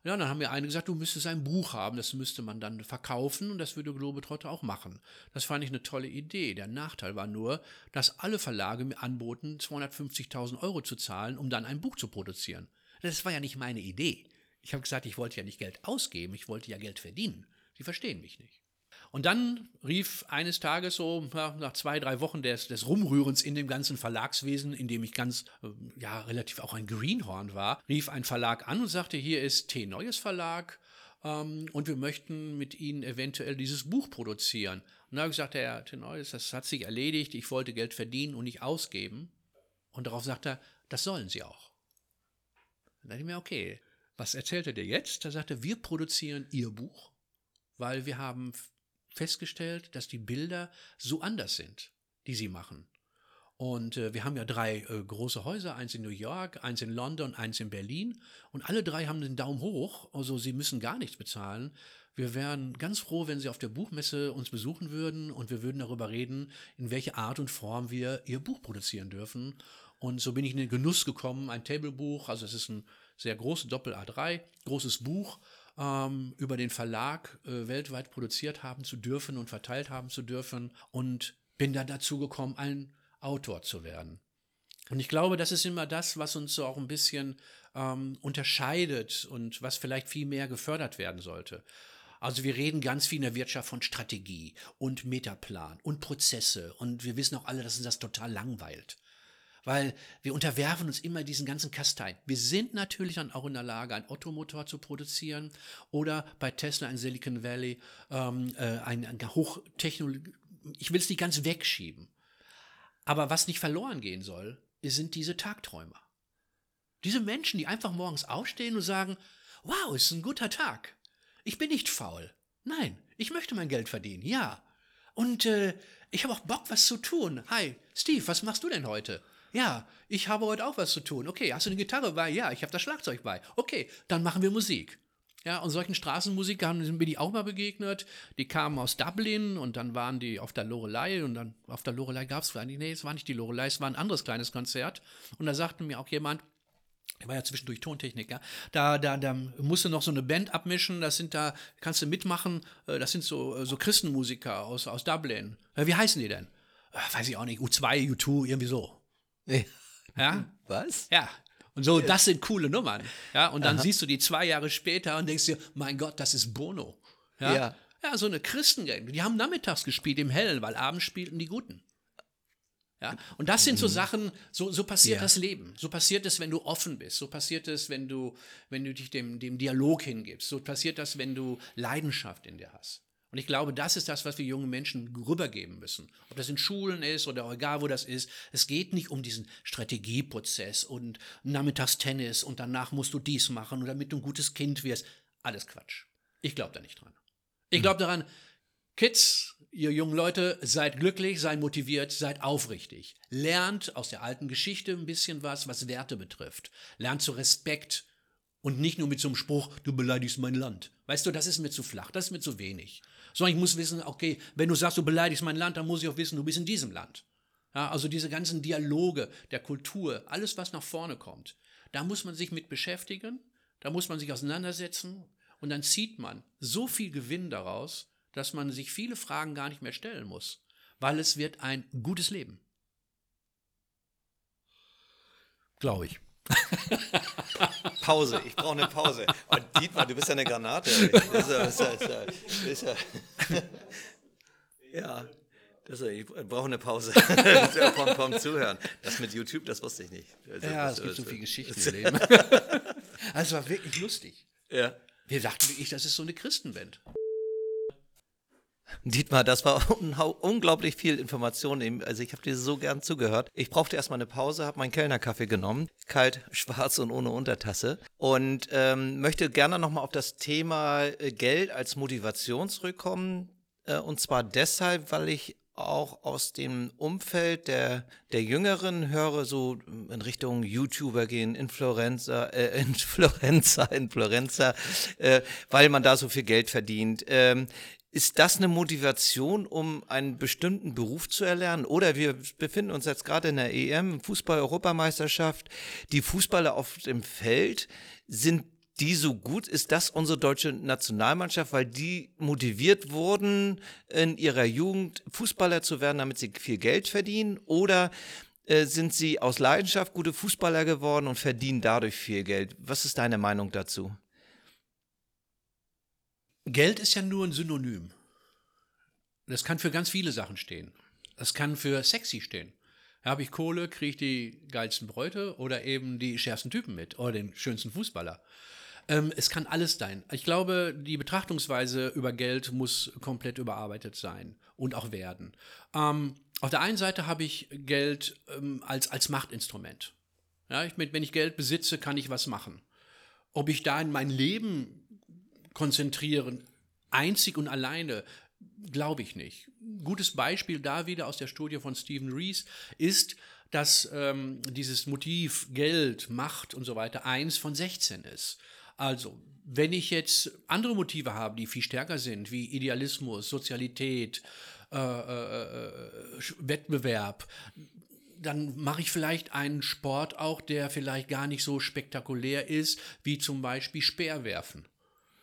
Ja, dann haben mir einige gesagt, du müsstest ein Buch haben, das müsste man dann verkaufen und das würde Globetrotter auch machen. Das fand ich eine tolle Idee. Der Nachteil war nur, dass alle Verlage mir anboten, 250.000 Euro zu zahlen, um dann ein Buch zu produzieren. Das war ja nicht meine Idee. Ich habe gesagt, ich wollte ja nicht Geld ausgeben, ich wollte ja Geld verdienen. Sie verstehen mich nicht. Und dann rief eines Tages so ja, nach zwei, drei Wochen des, des Rumrührens in dem ganzen Verlagswesen, in dem ich ganz, äh, ja, relativ auch ein Greenhorn war, rief ein Verlag an und sagte, hier ist T-Neues Verlag ähm, und wir möchten mit Ihnen eventuell dieses Buch produzieren. Und da habe ich gesagt, Herr T-Neues, das hat sich erledigt, ich wollte Geld verdienen und nicht ausgeben. Und darauf sagt er, das sollen Sie auch. Dann dachte ich mir, okay, was erzählt er dir jetzt? Da sagte er, wir produzieren Ihr Buch, weil wir haben festgestellt, dass die Bilder so anders sind, die sie machen. Und äh, wir haben ja drei äh, große Häuser, eins in New York, eins in London, eins in Berlin. Und alle drei haben den Daumen hoch, also sie müssen gar nichts bezahlen. Wir wären ganz froh, wenn Sie auf der Buchmesse uns besuchen würden und wir würden darüber reden, in welche Art und Form wir Ihr Buch produzieren dürfen. Und so bin ich in den Genuss gekommen, ein Tablebuch, also es ist ein sehr großes Doppel A3, großes Buch, ähm, über den Verlag äh, weltweit produziert haben zu dürfen und verteilt haben zu dürfen und bin dann dazu gekommen, ein Autor zu werden. Und ich glaube, das ist immer das, was uns so auch ein bisschen ähm, unterscheidet und was vielleicht viel mehr gefördert werden sollte. Also wir reden ganz viel in der Wirtschaft von Strategie und Metaplan und Prozesse und wir wissen auch alle, dass uns das total langweilt weil wir unterwerfen uns immer diesen ganzen Kasteien. Wir sind natürlich dann auch in der Lage, einen Ottomotor zu produzieren oder bei Tesla in Silicon Valley ähm, äh, ein, ein Hochtechnologie. Ich will es nicht ganz wegschieben. Aber was nicht verloren gehen soll, sind diese Tagträumer. Diese Menschen, die einfach morgens aufstehen und sagen, wow, ist ein guter Tag. Ich bin nicht faul. Nein, ich möchte mein Geld verdienen, ja. Und äh, ich habe auch Bock, was zu tun. Hi, Steve, was machst du denn heute? Ja, ich habe heute auch was zu tun. Okay, hast du eine Gitarre bei? Ja, ich habe das Schlagzeug bei. Okay, dann machen wir Musik. Ja, und solchen Straßenmusikern sind mir die auch mal begegnet. Die kamen aus Dublin und dann waren die auf der Lorelei und dann auf der Lorelei gab es eigentlich, nee, es war nicht die Lorelei, es war ein anderes kleines Konzert. Und da sagte mir auch jemand, der war ja zwischendurch Tontechniker. Da, da, da musst du noch so eine Band abmischen. Das sind da, kannst du mitmachen. Äh, das sind so, so Christenmusiker aus, aus Dublin. Wie heißen die denn? Äh, weiß ich auch nicht. U2, U2, irgendwie so. Ja? Was? Ja. Und so, das sind coole Nummern. Ja, und dann Aha. siehst du die zwei Jahre später und denkst dir, mein Gott, das ist Bono. Ja. Ja, ja so eine Christengang. Die haben nachmittags gespielt im Hellen, weil abends spielten die Guten. Ja, und das sind so mhm. Sachen, so, so passiert ja. das Leben. So passiert es, wenn du offen bist. So passiert es, wenn du, wenn du dich dem, dem Dialog hingibst. So passiert das, wenn du Leidenschaft in dir hast. Und ich glaube, das ist das, was wir jungen Menschen rübergeben müssen. Ob das in Schulen ist oder egal wo das ist. Es geht nicht um diesen Strategieprozess und Nachmittagstennis und danach musst du dies machen und damit du ein gutes Kind wirst. Alles Quatsch. Ich glaube da nicht dran. Ich glaube daran, Kids, ihr jungen Leute, seid glücklich, seid motiviert, seid aufrichtig. Lernt aus der alten Geschichte ein bisschen was, was Werte betrifft. Lernt zu Respekt und nicht nur mit so einem Spruch, du beleidigst mein Land. Weißt du, das ist mir zu flach, das ist mir zu wenig. Sondern ich muss wissen, okay, wenn du sagst, du beleidigst mein Land, dann muss ich auch wissen, du bist in diesem Land. Ja, also diese ganzen Dialoge der Kultur, alles, was nach vorne kommt, da muss man sich mit beschäftigen, da muss man sich auseinandersetzen und dann zieht man so viel Gewinn daraus, dass man sich viele Fragen gar nicht mehr stellen muss, weil es wird ein gutes Leben. Glaube ich. Pause, ich brauche eine Pause. Und Dietmar, du bist ja eine Granate. ja, das, ich brauche eine Pause vom, vom, Zuhören. Das mit YouTube, das wusste ich nicht. Also, ja, es gibt so viele Geschichten im Leben. also es war wirklich lustig. Ja. Wir dachten wirklich, das ist so eine Christenband. Dietmar, das war unglaublich viel Information. Also ich habe dir so gern zugehört. Ich brauchte erstmal eine Pause, habe meinen Kellnerkaffee genommen, kalt, schwarz und ohne Untertasse und ähm, möchte gerne nochmal auf das Thema äh, Geld als Motivation zurückkommen. Äh, und zwar deshalb, weil ich auch aus dem Umfeld der, der Jüngeren höre, so in Richtung YouTuber gehen, Influencer, äh, Influencer, Influencer, äh, weil man da so viel Geld verdient. Ähm, ist das eine Motivation, um einen bestimmten Beruf zu erlernen? Oder wir befinden uns jetzt gerade in der EM, Fußball-Europameisterschaft. Die Fußballer auf dem Feld, sind die so gut? Ist das unsere deutsche Nationalmannschaft, weil die motiviert wurden, in ihrer Jugend Fußballer zu werden, damit sie viel Geld verdienen? Oder äh, sind sie aus Leidenschaft gute Fußballer geworden und verdienen dadurch viel Geld? Was ist deine Meinung dazu? Geld ist ja nur ein Synonym. Das kann für ganz viele Sachen stehen. Das kann für sexy stehen. Habe ich Kohle, kriege ich die geilsten Bräute oder eben die schärfsten Typen mit oder den schönsten Fußballer. Ähm, es kann alles sein. Ich glaube, die Betrachtungsweise über Geld muss komplett überarbeitet sein und auch werden. Ähm, auf der einen Seite habe ich Geld ähm, als, als Machtinstrument. Ja, ich, wenn ich Geld besitze, kann ich was machen. Ob ich da in mein Leben konzentrieren, einzig und alleine, glaube ich nicht. Gutes Beispiel da wieder aus der Studie von Stephen Rees ist, dass ähm, dieses Motiv Geld, Macht und so weiter eins von 16 ist. Also, wenn ich jetzt andere Motive habe, die viel stärker sind, wie Idealismus, Sozialität, äh, äh, äh Wettbewerb, dann mache ich vielleicht einen Sport auch, der vielleicht gar nicht so spektakulär ist, wie zum Beispiel Speerwerfen.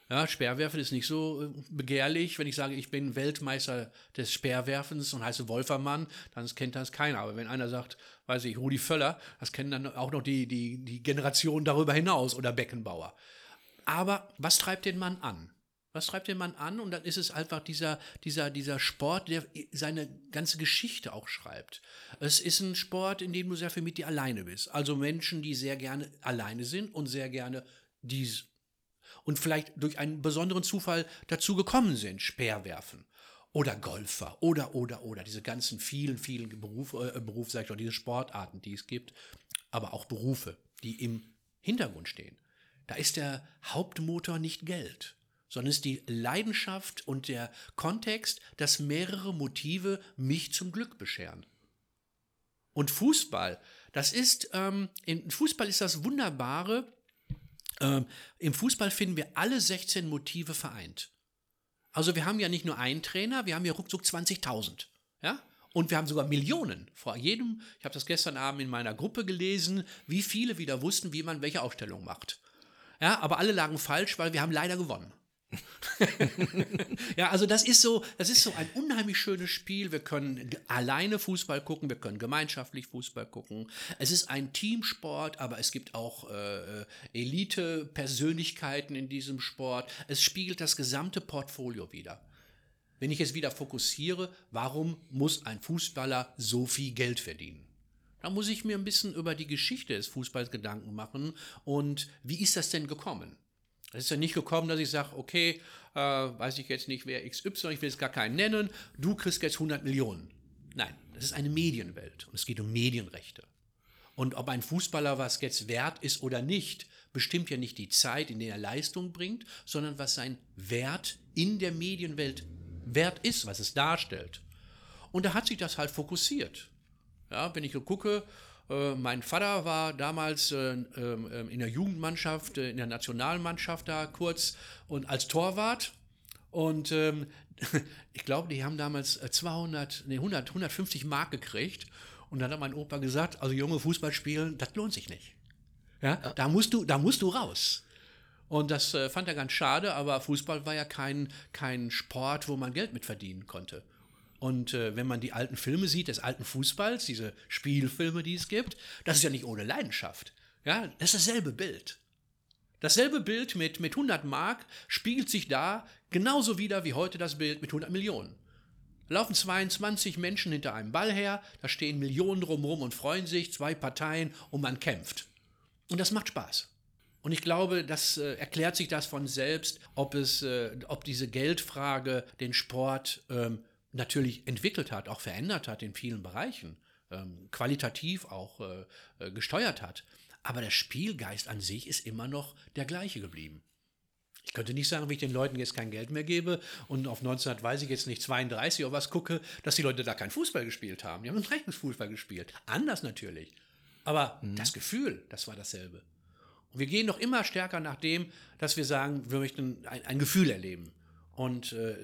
Ja, Speerwerfen ist nicht so äh, begehrlich. Wenn ich sage, ich bin Weltmeister des Speerwerfens und heiße Wolfermann, dann kennt das keiner. Aber wenn einer sagt, weiß ich, Rudi Völler, das kennen dann auch noch die, die, die Generation darüber hinaus oder Beckenbauer. Aber was treibt den Mann an? Was treibt den Mann an? Und dann ist es einfach dieser, dieser, dieser Sport, der seine ganze Geschichte auch schreibt. Es ist ein Sport, in dem du sehr viel mit dir alleine bist. Also Menschen, die sehr gerne alleine sind und sehr gerne dies und vielleicht durch einen besonderen Zufall dazu gekommen sind, Speerwerfen oder Golfer oder, oder, oder, diese ganzen vielen, vielen Berufe, äh, Beruf, sag ich doch, diese Sportarten, die es gibt, aber auch Berufe, die im Hintergrund stehen. Da ist der Hauptmotor nicht Geld, sondern ist die Leidenschaft und der Kontext, dass mehrere Motive mich zum Glück bescheren. Und Fußball, das ist, ähm, in Fußball ist das Wunderbare, ähm, Im Fußball finden wir alle 16 Motive vereint. Also wir haben ja nicht nur einen Trainer, wir haben ja ruckzuck 20.000. Ja? Und wir haben sogar Millionen. Vor jedem, ich habe das gestern Abend in meiner Gruppe gelesen, wie viele wieder wussten, wie man welche Ausstellung macht. Ja, aber alle lagen falsch, weil wir haben leider gewonnen. ja, also das ist so, das ist so ein unheimlich schönes Spiel. Wir können alleine Fußball gucken, wir können gemeinschaftlich Fußball gucken. Es ist ein Teamsport, aber es gibt auch äh, Elite-Persönlichkeiten in diesem Sport. Es spiegelt das gesamte Portfolio wieder. Wenn ich es wieder fokussiere, warum muss ein Fußballer so viel Geld verdienen? Da muss ich mir ein bisschen über die Geschichte des Fußballs Gedanken machen und wie ist das denn gekommen? Es ist ja nicht gekommen, dass ich sage, okay, äh, weiß ich jetzt nicht, wer XY, ich will jetzt gar keinen nennen, du kriegst jetzt 100 Millionen. Nein, das ist eine Medienwelt und es geht um Medienrechte. Und ob ein Fußballer was jetzt wert ist oder nicht, bestimmt ja nicht die Zeit, in der er Leistung bringt, sondern was sein Wert in der Medienwelt wert ist, was es darstellt. Und da hat sich das halt fokussiert. Ja, wenn ich so gucke, äh, mein Vater war damals äh, äh, in der Jugendmannschaft, äh, in der Nationalmannschaft da kurz und als Torwart. Und ähm, ich glaube, die haben damals 200, nee, 100, 150 Mark gekriegt. Und dann hat mein Opa gesagt, also junge Fußball spielen, das lohnt sich nicht. Ja, ja. Da, musst du, da musst du raus. Und das äh, fand er ganz schade, aber Fußball war ja kein, kein Sport, wo man Geld mit verdienen konnte. Und äh, wenn man die alten Filme sieht, des alten Fußballs, diese Spielfilme, die es gibt, das ist ja nicht ohne Leidenschaft. Ja, das ist dasselbe Bild. Dasselbe Bild mit, mit 100 Mark spiegelt sich da genauso wieder wie heute das Bild mit 100 Millionen laufen 22 Menschen hinter einem Ball her, da stehen Millionen drumherum und freuen sich, zwei Parteien und man kämpft. Und das macht Spaß. Und ich glaube, das äh, erklärt sich das von selbst, ob es, äh, ob diese Geldfrage den Sport ähm, natürlich entwickelt hat, auch verändert hat in vielen Bereichen, ähm, qualitativ auch äh, äh gesteuert hat. Aber der Spielgeist an sich ist immer noch der gleiche geblieben. Ich könnte nicht sagen, wenn ich den Leuten jetzt kein Geld mehr gebe und auf 1900 weiß ich jetzt nicht 32 oder was gucke, dass die Leute da kein Fußball gespielt haben. Die haben ein richtiges Fußball gespielt. Anders natürlich. Aber mhm. das Gefühl, das war dasselbe. Und wir gehen doch immer stärker nach dem, dass wir sagen, wir möchten ein, ein Gefühl erleben. Und äh,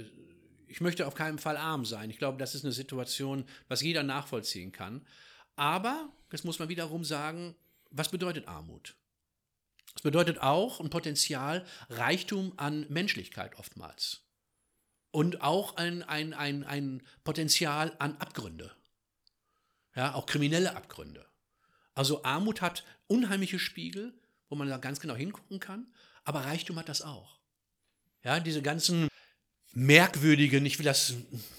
ich möchte auf keinen Fall arm sein. Ich glaube, das ist eine Situation, was jeder nachvollziehen kann. Aber, das muss man wiederum sagen, was bedeutet Armut? Das bedeutet auch ein Potenzial, Reichtum an Menschlichkeit oftmals. Und auch ein, ein, ein, ein Potenzial an Abgründe. Ja, auch kriminelle Abgründe. Also Armut hat unheimliche Spiegel, wo man da ganz genau hingucken kann, aber Reichtum hat das auch. Ja, diese ganzen merkwürdigen, ich will das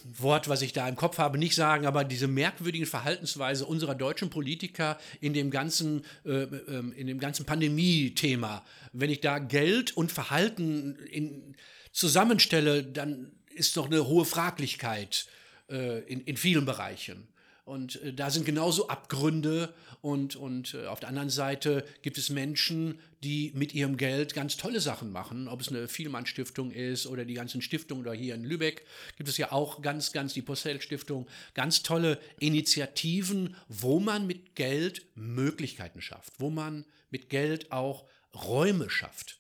Wort, was ich da im Kopf habe, nicht sagen, aber diese merkwürdigen Verhaltensweise unserer deutschen Politiker in dem ganzen, äh, äh, in dem ganzen Pandemie-Thema. Wenn ich da Geld und Verhalten in, zusammenstelle, dann ist doch eine hohe Fraglichkeit äh, in, in vielen Bereichen. Und äh, da sind genauso Abgründe und, und äh, auf der anderen Seite gibt es Menschen, die mit ihrem Geld ganz tolle Sachen machen, ob es eine Vielmann-Stiftung ist oder die ganzen Stiftungen oder hier in Lübeck gibt es ja auch ganz, ganz die Postell-Stiftung, ganz tolle Initiativen, wo man mit Geld Möglichkeiten schafft, wo man mit Geld auch Räume schafft.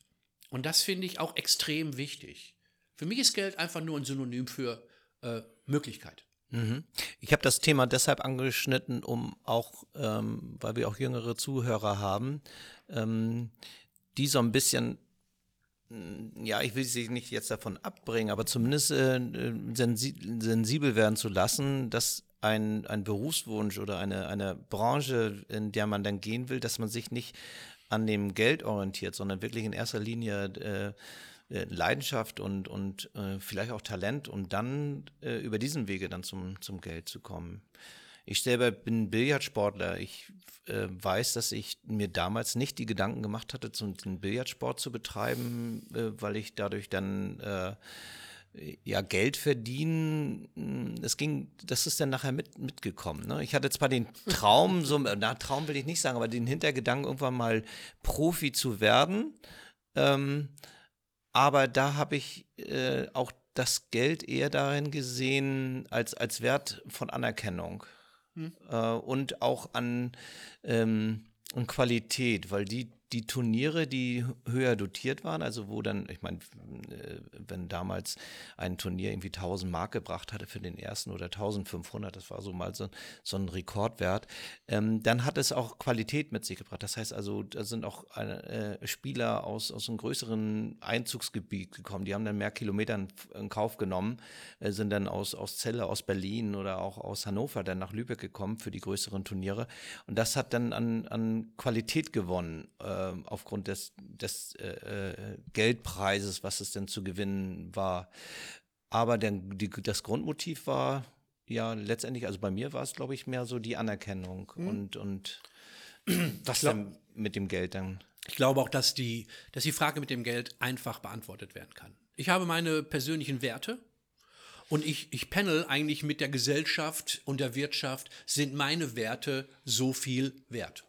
Und das finde ich auch extrem wichtig. Für mich ist Geld einfach nur ein Synonym für äh, Möglichkeit. Mhm. Ich habe das Thema deshalb angeschnitten, um auch, ähm, weil wir auch jüngere Zuhörer haben, ähm, die so ein bisschen, mm, ja, ich will sie nicht jetzt davon abbringen, aber zumindest äh, sensi sensibel werden zu lassen, dass ein, ein Berufswunsch oder eine, eine Branche, in der man dann gehen will, dass man sich nicht an dem Geld orientiert, sondern wirklich in erster Linie äh, äh, Leidenschaft und, und äh, vielleicht auch Talent, um dann äh, über diesen Wege dann zum, zum Geld zu kommen. Ich selber bin Billardsportler. Ich äh, weiß, dass ich mir damals nicht die Gedanken gemacht hatte, zum, den Billardsport zu betreiben, äh, weil ich dadurch dann äh, ja, Geld verdienen, hm, es ging, das ist dann nachher mit, mitgekommen. Ne? Ich hatte zwar den Traum, so, na, Traum will ich nicht sagen, aber den Hintergedanken, irgendwann mal Profi zu werden. Ähm, aber da habe ich äh, auch das Geld eher darin gesehen als, als Wert von Anerkennung hm. äh, und auch an, ähm, an Qualität, weil die die Turniere, die höher dotiert waren, also wo dann, ich meine, äh, wenn damals ein Turnier irgendwie 1000 Mark gebracht hatte für den ersten oder 1500, das war so mal so, so ein Rekordwert, ähm, dann hat es auch Qualität mit sich gebracht. Das heißt also, da sind auch äh, Spieler aus, aus einem größeren Einzugsgebiet gekommen, die haben dann mehr Kilometer in, in Kauf genommen, äh, sind dann aus, aus Celle, aus Berlin oder auch aus Hannover dann nach Lübeck gekommen für die größeren Turniere. Und das hat dann an, an Qualität gewonnen. Äh, äh, aufgrund des, des äh, äh, Geldpreises, was es denn zu gewinnen war. Aber der, die, das Grundmotiv war ja letztendlich, also bei mir war es, glaube ich, mehr so die Anerkennung mhm. und, und was glaub, dann mit dem Geld dann. Ich glaube auch, dass die, dass die Frage mit dem Geld einfach beantwortet werden kann. Ich habe meine persönlichen Werte und ich, ich panel eigentlich mit der Gesellschaft und der Wirtschaft, sind meine Werte so viel wert?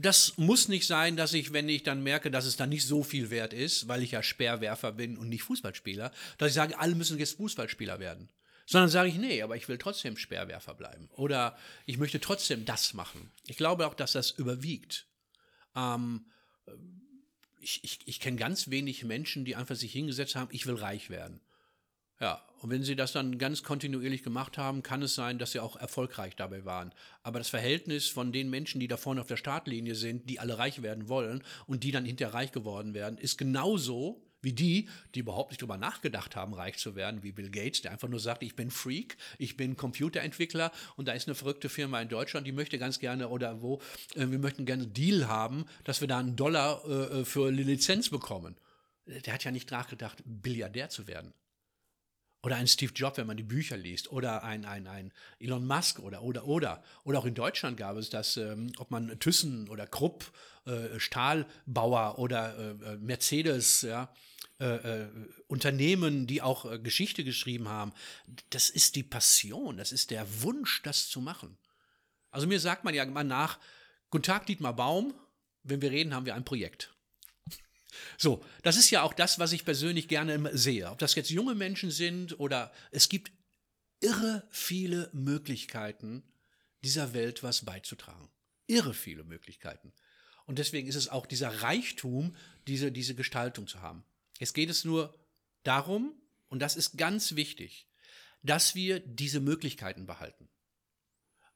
Das muss nicht sein, dass ich, wenn ich dann merke, dass es dann nicht so viel wert ist, weil ich ja Speerwerfer bin und nicht Fußballspieler, dass ich sage, alle müssen jetzt Fußballspieler werden. Sondern sage ich, nee, aber ich will trotzdem Speerwerfer bleiben. Oder ich möchte trotzdem das machen. Ich glaube auch, dass das überwiegt. Ähm, ich ich, ich kenne ganz wenig Menschen, die einfach sich hingesetzt haben, ich will reich werden. Ja, und wenn sie das dann ganz kontinuierlich gemacht haben, kann es sein, dass sie auch erfolgreich dabei waren. Aber das Verhältnis von den Menschen, die da vorne auf der Startlinie sind, die alle reich werden wollen und die dann hinterher reich geworden werden, ist genauso wie die, die überhaupt nicht darüber nachgedacht haben, reich zu werden, wie Bill Gates, der einfach nur sagt, ich bin Freak, ich bin Computerentwickler und da ist eine verrückte Firma in Deutschland, die möchte ganz gerne oder wo, äh, wir möchten gerne einen Deal haben, dass wir da einen Dollar äh, für eine Lizenz bekommen. Der hat ja nicht nachgedacht, Milliardär zu werden. Oder ein Steve Jobs, wenn man die Bücher liest. Oder ein, ein, ein Elon Musk oder, oder, oder. Oder auch in Deutschland gab es das, ähm, ob man Thyssen oder Krupp, äh, Stahlbauer oder äh, äh Mercedes, ja, äh, äh, Unternehmen, die auch äh, Geschichte geschrieben haben. Das ist die Passion, das ist der Wunsch, das zu machen. Also mir sagt man ja immer nach, Guten Tag, Dietmar Baum, wenn wir reden, haben wir ein Projekt. So, das ist ja auch das, was ich persönlich gerne sehe. Ob das jetzt junge Menschen sind oder es gibt irre viele Möglichkeiten, dieser Welt was beizutragen. Irre viele Möglichkeiten. Und deswegen ist es auch dieser Reichtum, diese, diese Gestaltung zu haben. Es geht es nur darum, und das ist ganz wichtig, dass wir diese Möglichkeiten behalten.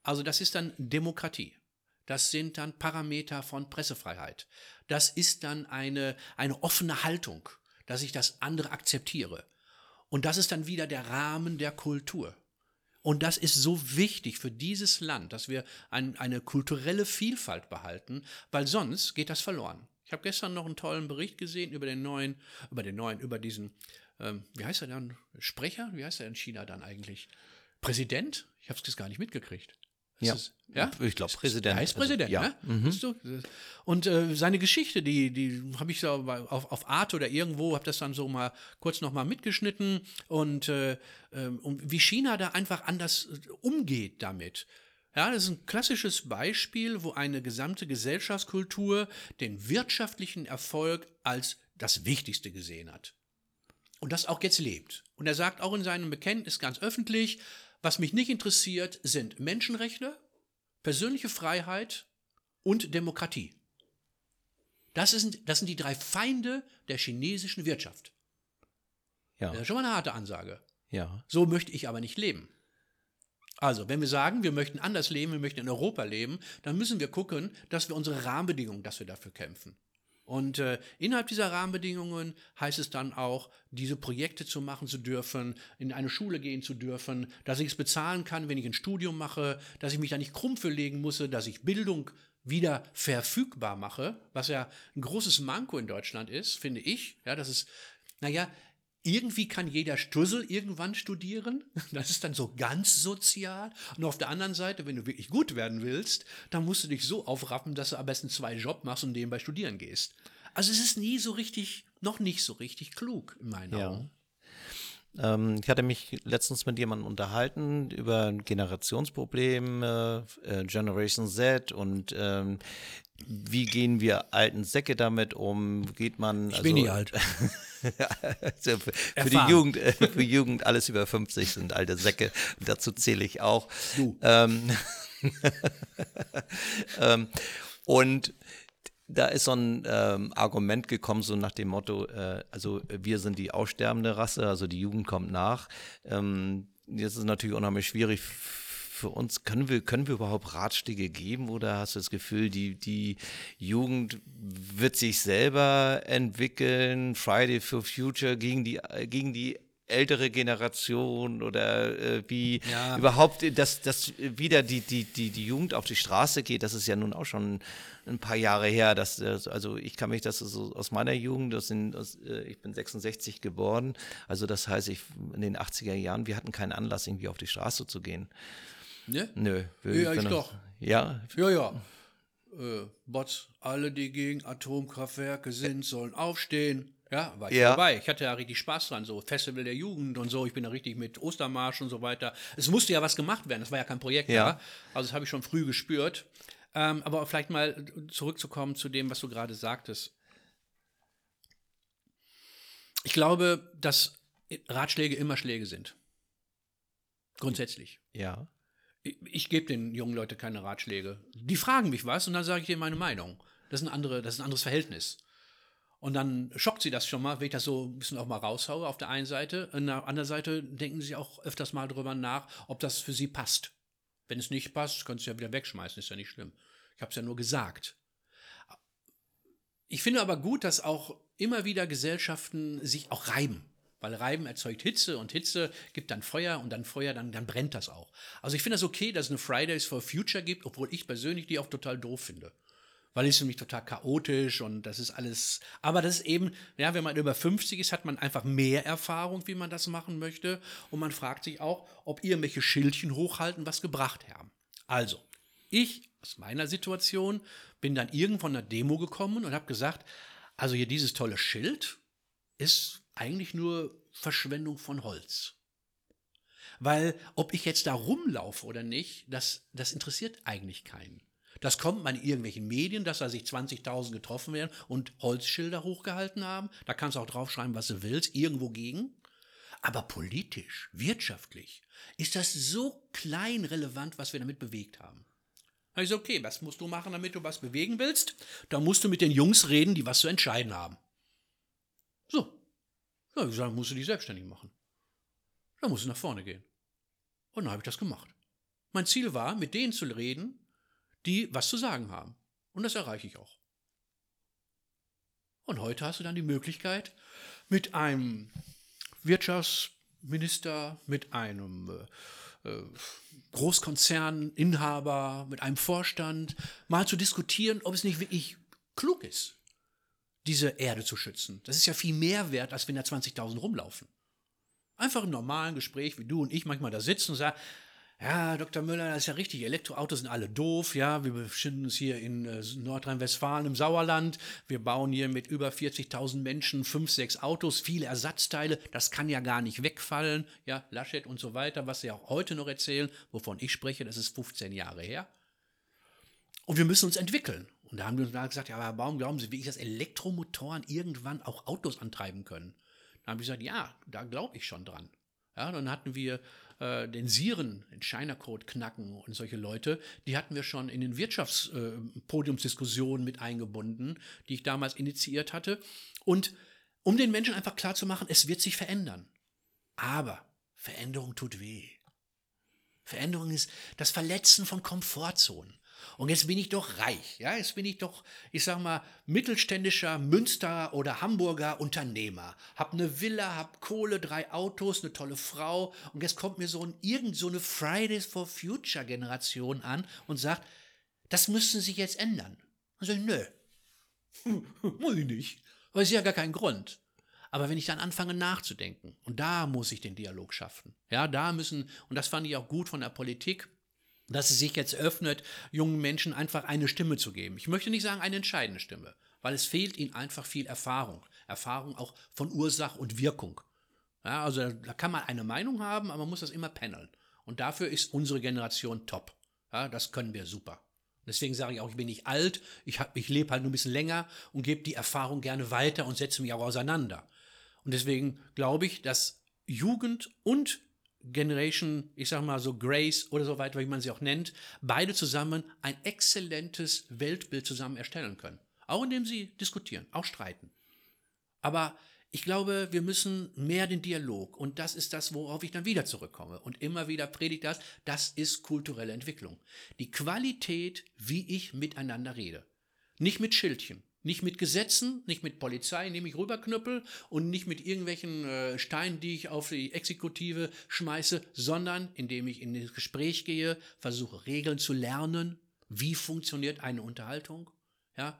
Also das ist dann Demokratie. Das sind dann Parameter von Pressefreiheit. Das ist dann eine, eine offene Haltung, dass ich das andere akzeptiere. Und das ist dann wieder der Rahmen der Kultur. Und das ist so wichtig für dieses Land, dass wir ein, eine kulturelle Vielfalt behalten, weil sonst geht das verloren. Ich habe gestern noch einen tollen Bericht gesehen über den neuen, über den neuen, über diesen, ähm, wie heißt er dann, Sprecher? Wie heißt er in China dann eigentlich? Präsident? Ich habe es gar nicht mitgekriegt. Ja. Es, ja, ich glaube Präsident. Er heißt Präsident, also, ja. Ne? Mhm. Und äh, seine Geschichte, die, die habe ich so auf, auf Art oder irgendwo, habe das dann so mal kurz noch mal mitgeschnitten und, äh, ähm, und wie China da einfach anders äh, umgeht damit. Ja, das ist ein klassisches Beispiel, wo eine gesamte Gesellschaftskultur den wirtschaftlichen Erfolg als das Wichtigste gesehen hat. Und das auch jetzt lebt. Und er sagt auch in seinem Bekenntnis ganz öffentlich, was mich nicht interessiert, sind Menschenrechte, persönliche Freiheit und Demokratie. Das, ist, das sind die drei Feinde der chinesischen Wirtschaft. Ja. Das ist schon mal eine harte Ansage. Ja. So möchte ich aber nicht leben. Also, wenn wir sagen, wir möchten anders leben, wir möchten in Europa leben, dann müssen wir gucken, dass wir unsere Rahmenbedingungen, dass wir dafür kämpfen. Und äh, innerhalb dieser Rahmenbedingungen heißt es dann auch, diese Projekte zu machen zu dürfen, in eine Schule gehen zu dürfen, dass ich es bezahlen kann, wenn ich ein Studium mache, dass ich mich da nicht krumm für legen muss, dass ich Bildung wieder verfügbar mache, was ja ein großes Manko in Deutschland ist, finde ich. Ja, das ist, naja, irgendwie kann jeder Stussel irgendwann studieren. Das ist dann so ganz sozial. Und auf der anderen Seite, wenn du wirklich gut werden willst, dann musst du dich so aufrappen, dass du am besten zwei Jobs machst und nebenbei studieren gehst. Also es ist nie so richtig, noch nicht so richtig klug in meinen ja. Augen. Ähm, ich hatte mich letztens mit jemandem unterhalten über ein Generationsproblem, äh, Generation Z und ähm, wie gehen wir alten Säcke damit um? Geht man. Ich also, bin nie alt. also für, für die Jugend, äh, für Jugend, alles über 50 sind alte Säcke. Dazu zähle ich auch. Du. Ähm, ähm, und da ist so ein ähm, Argument gekommen, so nach dem Motto, äh, also wir sind die aussterbende Rasse, also die Jugend kommt nach. Ähm, jetzt ist es natürlich unheimlich schwierig für uns. Können wir, können wir überhaupt Ratschläge geben oder hast du das Gefühl, die, die Jugend wird sich selber entwickeln? Friday for Future gegen die, gegen die ältere Generation oder äh, wie ja. überhaupt, dass, dass wieder die, die, die, die Jugend auf die Straße geht, das ist ja nun auch schon ein paar Jahre her. Dass, also ich kann mich das so aus meiner Jugend, das sind, aus, äh, ich bin 66 geboren, also das heißt, ich in den 80er Jahren, wir hatten keinen Anlass, irgendwie auf die Straße zu gehen. Ne? Nö. Ja, ich doch. Ja? Ja, ja. äh, Bots, alle, die gegen Atomkraftwerke sind, sollen aufstehen. Ja, war ich Ja. dabei. Ich hatte ja richtig Spaß dran, so Festival der Jugend und so. Ich bin da richtig mit Ostermarsch und so weiter. Es musste ja was gemacht werden, das war ja kein Projekt. Ja. Ja. Also das habe ich schon früh gespürt. Ähm, aber vielleicht mal zurückzukommen zu dem, was du gerade sagtest. Ich glaube, dass Ratschläge immer Schläge sind. Grundsätzlich. Ja. Ich, ich gebe den jungen Leuten keine Ratschläge. Die fragen mich was und dann sage ich ihnen meine Meinung. Das ist, ein andere, das ist ein anderes Verhältnis. Und dann schockt sie das schon mal, wenn ich das so ein bisschen auch mal raushaue auf der einen Seite. Und auf der anderen Seite denken sie auch öfters mal drüber nach, ob das für sie passt. Wenn es nicht passt, können sie ja wieder wegschmeißen, ist ja nicht schlimm. Ich habe es ja nur gesagt. Ich finde aber gut, dass auch immer wieder Gesellschaften sich auch reiben. Weil Reiben erzeugt Hitze und Hitze gibt dann Feuer und dann Feuer, dann, dann brennt das auch. Also ich finde das okay, dass es eine Fridays for Future gibt, obwohl ich persönlich die auch total doof finde. Weil es für mich total chaotisch und das ist alles. Aber das ist eben, ja, wenn man über 50 ist, hat man einfach mehr Erfahrung, wie man das machen möchte. Und man fragt sich auch, ob irgendwelche Schildchen hochhalten, was gebracht haben. Also, ich aus meiner Situation bin dann irgendwann von einer Demo gekommen und habe gesagt, also hier dieses tolle Schild ist eigentlich nur Verschwendung von Holz. Weil ob ich jetzt da rumlaufe oder nicht, das, das interessiert eigentlich keinen. Das kommt mal in irgendwelchen Medien, dass da sich 20.000 getroffen werden und Holzschilder hochgehalten haben. Da kannst du auch draufschreiben, was du willst, irgendwo gegen. Aber politisch, wirtschaftlich ist das so klein relevant, was wir damit bewegt haben. Da ich so, okay, was musst du machen, damit du was bewegen willst? Da musst du mit den Jungs reden, die was zu entscheiden haben. So. Ja, ich sage, musst du dich selbstständig machen. Da musst du nach vorne gehen. Und dann habe ich das gemacht. Mein Ziel war, mit denen zu reden, die was zu sagen haben. Und das erreiche ich auch. Und heute hast du dann die Möglichkeit, mit einem Wirtschaftsminister, mit einem äh, äh, Großkonzerninhaber, mit einem Vorstand, mal zu diskutieren, ob es nicht wirklich klug ist, diese Erde zu schützen. Das ist ja viel mehr wert, als wenn da 20.000 rumlaufen. Einfach im normalen Gespräch, wie du und ich manchmal da sitzen und sagen, ja, Dr. Müller, das ist ja richtig, Elektroautos sind alle doof, ja, wir befinden uns hier in äh, Nordrhein-Westfalen im Sauerland, wir bauen hier mit über 40.000 Menschen fünf, sechs Autos, viele Ersatzteile, das kann ja gar nicht wegfallen, ja, Laschet und so weiter, was sie auch heute noch erzählen, wovon ich spreche, das ist 15 Jahre her. Und wir müssen uns entwickeln. Und da haben wir uns gesagt, ja, aber warum glauben Sie, wie ich das Elektromotoren irgendwann auch Autos antreiben können? Da habe ich gesagt, ja, da glaube ich schon dran. Ja, dann hatten wir äh, den Siren, den China Code knacken und solche Leute, die hatten wir schon in den Wirtschaftspodiumsdiskussionen mit eingebunden, die ich damals initiiert hatte. Und um den Menschen einfach klarzumachen, es wird sich verändern. Aber Veränderung tut weh. Veränderung ist das Verletzen von Komfortzonen. Und jetzt bin ich doch reich, ja, jetzt bin ich doch, ich sag mal, mittelständischer Münster oder Hamburger Unternehmer. Hab eine Villa, hab Kohle, drei Autos, eine tolle Frau und jetzt kommt mir so ein, irgend so eine Fridays for Future Generation an und sagt, das müssen sich jetzt ändern. Und so, nö, muss ich nicht. Weil es ist ja gar kein Grund. Aber wenn ich dann anfange nachzudenken, und da muss ich den Dialog schaffen, ja, da müssen, und das fand ich auch gut von der Politik, dass es sich jetzt öffnet, jungen Menschen einfach eine Stimme zu geben. Ich möchte nicht sagen eine entscheidende Stimme, weil es fehlt ihnen einfach viel Erfahrung. Erfahrung auch von Ursache und Wirkung. Ja, also da kann man eine Meinung haben, aber man muss das immer paneln. Und dafür ist unsere Generation top. Ja, das können wir super. Deswegen sage ich auch, ich bin nicht alt, ich, ich lebe halt nur ein bisschen länger und gebe die Erfahrung gerne weiter und setze mich auch auseinander. Und deswegen glaube ich, dass Jugend und Generation, ich sage mal so Grace oder so weiter, wie man sie auch nennt, beide zusammen ein exzellentes Weltbild zusammen erstellen können. Auch indem sie diskutieren, auch streiten. Aber ich glaube, wir müssen mehr den Dialog und das ist das, worauf ich dann wieder zurückkomme und immer wieder predigt das, das ist kulturelle Entwicklung. Die Qualität, wie ich miteinander rede. Nicht mit Schildchen, nicht mit Gesetzen, nicht mit Polizei, indem ich rüberknüppel und nicht mit irgendwelchen äh, Steinen, die ich auf die Exekutive schmeiße, sondern indem ich in das Gespräch gehe, versuche Regeln zu lernen, wie funktioniert eine Unterhaltung, ja,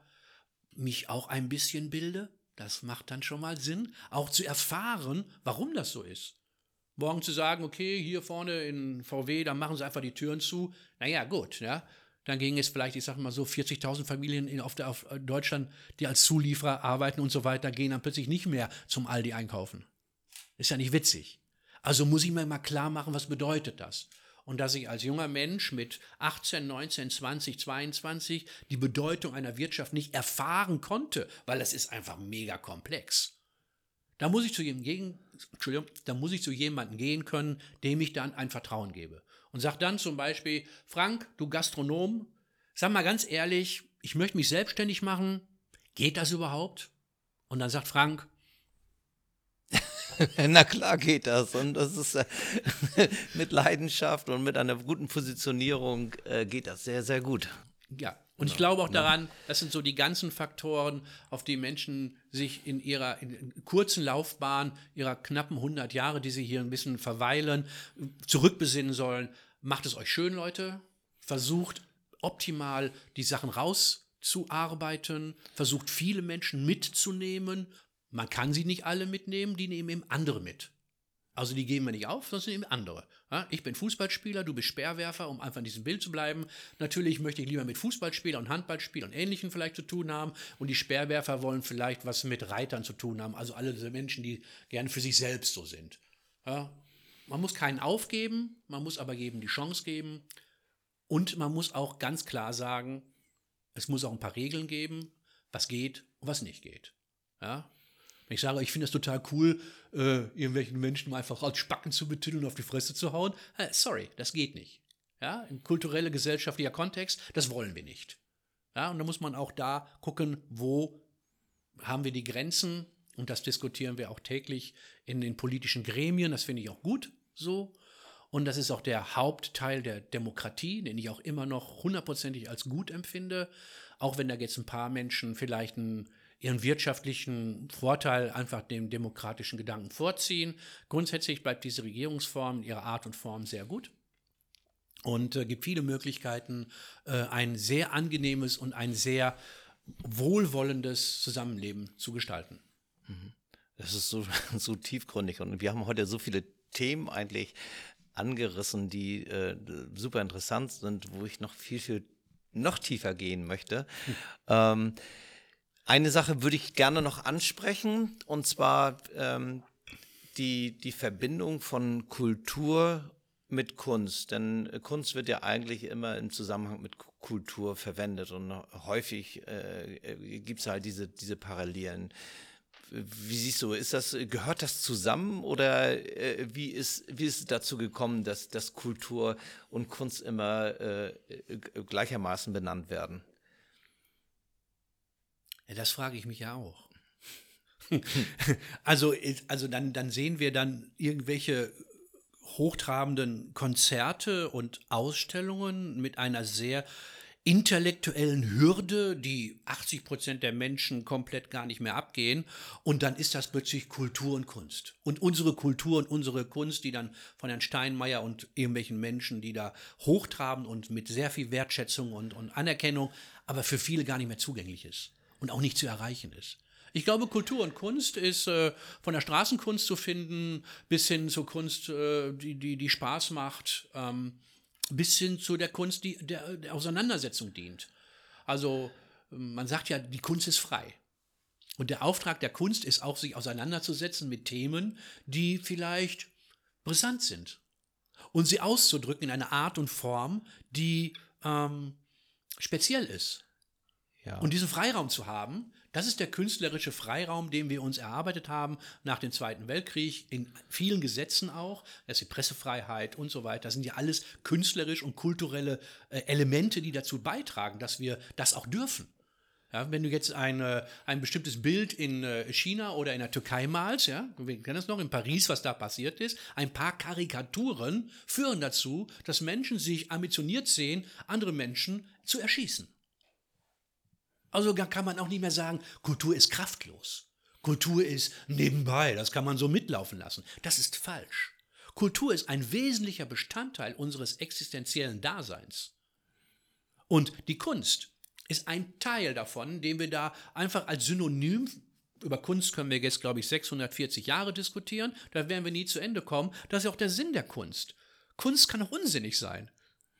mich auch ein bisschen bilde, das macht dann schon mal Sinn, auch zu erfahren, warum das so ist. Morgen zu sagen, okay, hier vorne in VW, da machen sie einfach die Türen zu. Naja, gut, ja. Dann ging es vielleicht, ich sag mal so, 40.000 Familien in, auf, der, auf Deutschland, die als Zulieferer arbeiten und so weiter, gehen dann plötzlich nicht mehr zum Aldi einkaufen. Ist ja nicht witzig. Also muss ich mir mal klar machen, was bedeutet das? Und dass ich als junger Mensch mit 18, 19, 20, 22 die Bedeutung einer Wirtschaft nicht erfahren konnte, weil das ist einfach mega komplex. Da muss ich zu jedem Entschuldigung, da muss ich zu jemandem gehen können, dem ich dann ein Vertrauen gebe. Und sage dann zum Beispiel, Frank, du Gastronom, sag mal ganz ehrlich, ich möchte mich selbstständig machen. Geht das überhaupt? Und dann sagt Frank, Na klar geht das. Und das ist äh, mit Leidenschaft und mit einer guten Positionierung äh, geht das sehr, sehr gut. Ja, und ich glaube auch daran, das sind so die ganzen Faktoren, auf die Menschen sich in ihrer in kurzen Laufbahn, ihrer knappen 100 Jahre, die sie hier ein bisschen verweilen, zurückbesinnen sollen. Macht es euch schön, Leute. Versucht optimal die Sachen rauszuarbeiten. Versucht viele Menschen mitzunehmen. Man kann sie nicht alle mitnehmen, die nehmen eben andere mit. Also die geben wir nicht auf, sondern nehmen andere. Ich bin Fußballspieler, du bist Speerwerfer, um einfach in diesem Bild zu bleiben. Natürlich möchte ich lieber mit Fußballspielern und Handballspielern und Ähnlichem vielleicht zu tun haben. Und die Speerwerfer wollen vielleicht was mit Reitern zu tun haben. Also alle diese Menschen, die gerne für sich selbst so sind. Man muss keinen aufgeben, man muss aber jedem die Chance geben. Und man muss auch ganz klar sagen, es muss auch ein paar Regeln geben, was geht und was nicht geht. Ja, wenn ich sage, ich finde es total cool, äh, irgendwelchen Menschen einfach als Spacken zu betiteln und auf die Fresse zu hauen, äh, sorry, das geht nicht. Ja, in kultureller, gesellschaftlicher Kontext, das wollen wir nicht. Ja, und da muss man auch da gucken, wo haben wir die Grenzen, und das diskutieren wir auch täglich in den politischen Gremien, das finde ich auch gut so. Und das ist auch der Hauptteil der Demokratie, den ich auch immer noch hundertprozentig als gut empfinde, auch wenn da jetzt ein paar Menschen vielleicht ein ihren wirtschaftlichen Vorteil einfach dem demokratischen Gedanken vorziehen. Grundsätzlich bleibt diese Regierungsform in ihrer Art und Form sehr gut und äh, gibt viele Möglichkeiten, äh, ein sehr angenehmes und ein sehr wohlwollendes Zusammenleben zu gestalten. Mhm. Das ist so, so tiefgründig und wir haben heute so viele Themen eigentlich angerissen, die äh, super interessant sind, wo ich noch viel, viel noch tiefer gehen möchte. Hm. Ähm, eine Sache würde ich gerne noch ansprechen, und zwar ähm, die, die Verbindung von Kultur mit Kunst. Denn Kunst wird ja eigentlich immer im Zusammenhang mit Kultur verwendet und häufig äh, äh gibt es halt diese, diese Parallelen. Wie siehst du, ist das, gehört das zusammen oder äh, wie, ist, wie ist es dazu gekommen, dass, dass Kultur und Kunst immer äh, gleichermaßen benannt werden? Ja, das frage ich mich ja auch. also, also dann, dann sehen wir dann irgendwelche hochtrabenden Konzerte und Ausstellungen mit einer sehr intellektuellen Hürde, die 80 Prozent der Menschen komplett gar nicht mehr abgehen. Und dann ist das plötzlich Kultur und Kunst. Und unsere Kultur und unsere Kunst, die dann von Herrn Steinmeier und irgendwelchen Menschen, die da hochtraben und mit sehr viel Wertschätzung und, und Anerkennung, aber für viele gar nicht mehr zugänglich ist und auch nicht zu erreichen ist. Ich glaube, Kultur und Kunst ist äh, von der Straßenkunst zu finden bis hin zur Kunst, äh, die, die, die Spaß macht, ähm, bis hin zu der Kunst, die der, der Auseinandersetzung dient. Also man sagt ja, die Kunst ist frei. Und der Auftrag der Kunst ist auch, sich auseinanderzusetzen mit Themen, die vielleicht brisant sind. Und sie auszudrücken in einer Art und Form, die ähm, speziell ist. Ja. Und diesen Freiraum zu haben, das ist der künstlerische Freiraum, den wir uns erarbeitet haben nach dem Zweiten Weltkrieg, in vielen Gesetzen auch. Das ist die Pressefreiheit und so weiter. Das sind ja alles künstlerisch und kulturelle äh, Elemente, die dazu beitragen, dass wir das auch dürfen. Ja, wenn du jetzt ein, ein bestimmtes Bild in äh, China oder in der Türkei malst, ja, wir kennen das noch in Paris, was da passiert ist, ein paar Karikaturen führen dazu, dass Menschen sich ambitioniert sehen, andere Menschen zu erschießen. Also kann man auch nicht mehr sagen, Kultur ist kraftlos. Kultur ist nebenbei, das kann man so mitlaufen lassen. Das ist falsch. Kultur ist ein wesentlicher Bestandteil unseres existenziellen Daseins. Und die Kunst ist ein Teil davon, den wir da einfach als Synonym über Kunst können wir jetzt, glaube ich, 640 Jahre diskutieren. Da werden wir nie zu Ende kommen. Das ist ja auch der Sinn der Kunst. Kunst kann auch unsinnig sein.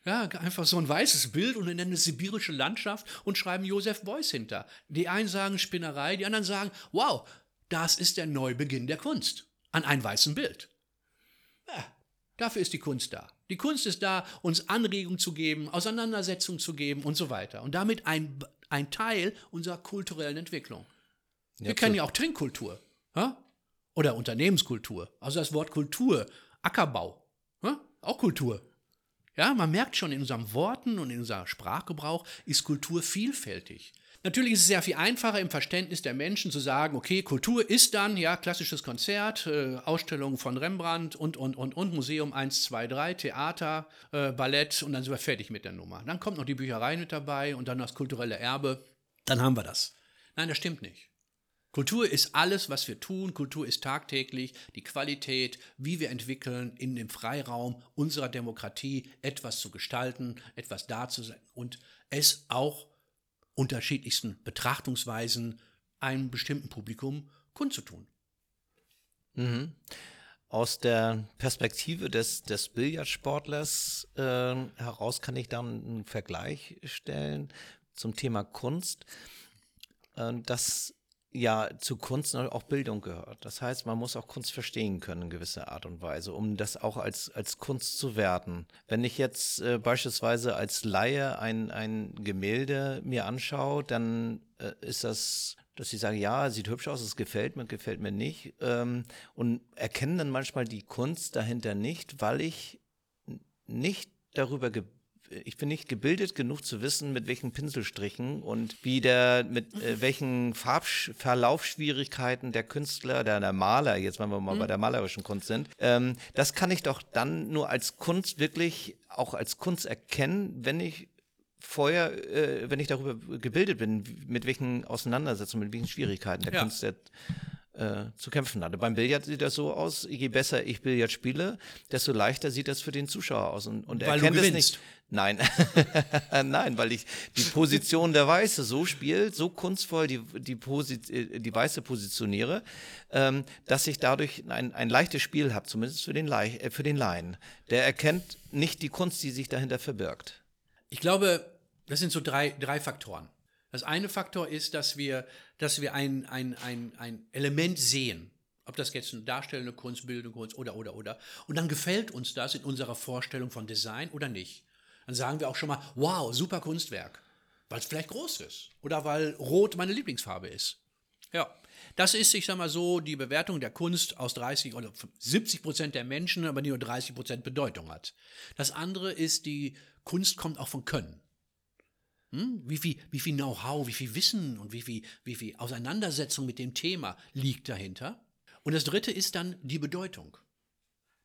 Ja, einfach so ein weißes Bild und nennen es sibirische Landschaft und schreiben Josef Beuys hinter. Die einen sagen Spinnerei, die anderen sagen, wow, das ist der Neubeginn der Kunst. An einem weißen Bild. Ja, dafür ist die Kunst da. Die Kunst ist da, uns Anregungen zu geben, Auseinandersetzungen zu geben und so weiter. Und damit ein, ein Teil unserer kulturellen Entwicklung. Wir kennen ja auch Trinkkultur ja? oder Unternehmenskultur. Also das Wort Kultur, Ackerbau, ja? auch Kultur. Ja, man merkt schon in unseren Worten und in unserem Sprachgebrauch ist Kultur vielfältig. Natürlich ist es sehr viel einfacher im Verständnis der Menschen zu sagen, okay, Kultur ist dann, ja, klassisches Konzert, äh, Ausstellung von Rembrandt und, und, und, und, Museum 1, 2, 3, Theater, äh, Ballett und dann sind wir fertig mit der Nummer. Dann kommt noch die Bücherei mit dabei und dann das kulturelle Erbe. Dann haben wir das. Nein, das stimmt nicht. Kultur ist alles, was wir tun. Kultur ist tagtäglich die Qualität, wie wir entwickeln, in dem Freiraum unserer Demokratie etwas zu gestalten, etwas da zu sein und es auch unterschiedlichsten Betrachtungsweisen einem bestimmten Publikum kundzutun. Mhm. Aus der Perspektive des, des Billardsportlers äh, heraus kann ich dann einen Vergleich stellen zum Thema Kunst. Äh, dass ja zu Kunst auch Bildung gehört. Das heißt, man muss auch Kunst verstehen können in gewisser Art und Weise, um das auch als, als Kunst zu werten. Wenn ich jetzt äh, beispielsweise als Laie ein, ein Gemälde mir anschaue, dann äh, ist das dass ich sage, ja, sieht hübsch aus, es gefällt mir, gefällt mir nicht. Ähm, und erkennen dann manchmal die Kunst dahinter nicht, weil ich nicht darüber ge ich bin nicht gebildet genug zu wissen, mit welchen Pinselstrichen und wie der, mit äh, welchen Farbverlaufsschwierigkeiten der Künstler, der, der Maler, jetzt wenn wir mal mhm. bei der malerischen Kunst sind, ähm, das kann ich doch dann nur als Kunst wirklich auch als Kunst erkennen, wenn ich vorher, äh, wenn ich darüber gebildet bin, mit welchen Auseinandersetzungen, mit welchen Schwierigkeiten der ja. Künstler äh, zu kämpfen hatte. Beim Billard sieht das so aus, je besser ich Billard spiele, desto leichter sieht das für den Zuschauer aus. Und, und er kennt es nicht. Nein, nein, weil ich die Position der Weiße so spielt, so kunstvoll die, die, Posit äh, die Weiße positioniere, ähm, dass ich dadurch ein, ein leichtes Spiel habe, zumindest für den, äh, für den Laien. Der erkennt nicht die Kunst, die sich dahinter verbirgt. Ich glaube, das sind so drei, drei Faktoren. Das eine Faktor ist, dass wir, dass wir ein, ein, ein, ein Element sehen. Ob das jetzt eine darstellende Kunst, bildende Kunst oder, oder, oder. Und dann gefällt uns das in unserer Vorstellung von Design oder nicht. Dann sagen wir auch schon mal, wow, super Kunstwerk. Weil es vielleicht groß ist. Oder weil Rot meine Lieblingsfarbe ist. Ja. Das ist, ich sag mal so, die Bewertung der Kunst aus 30 oder 70 Prozent der Menschen, aber nur 30 Prozent Bedeutung hat. Das andere ist, die Kunst kommt auch von Können. Hm? Wie viel, wie viel Know-how, wie viel Wissen und wie viel, wie viel Auseinandersetzung mit dem Thema liegt dahinter? Und das dritte ist dann die Bedeutung.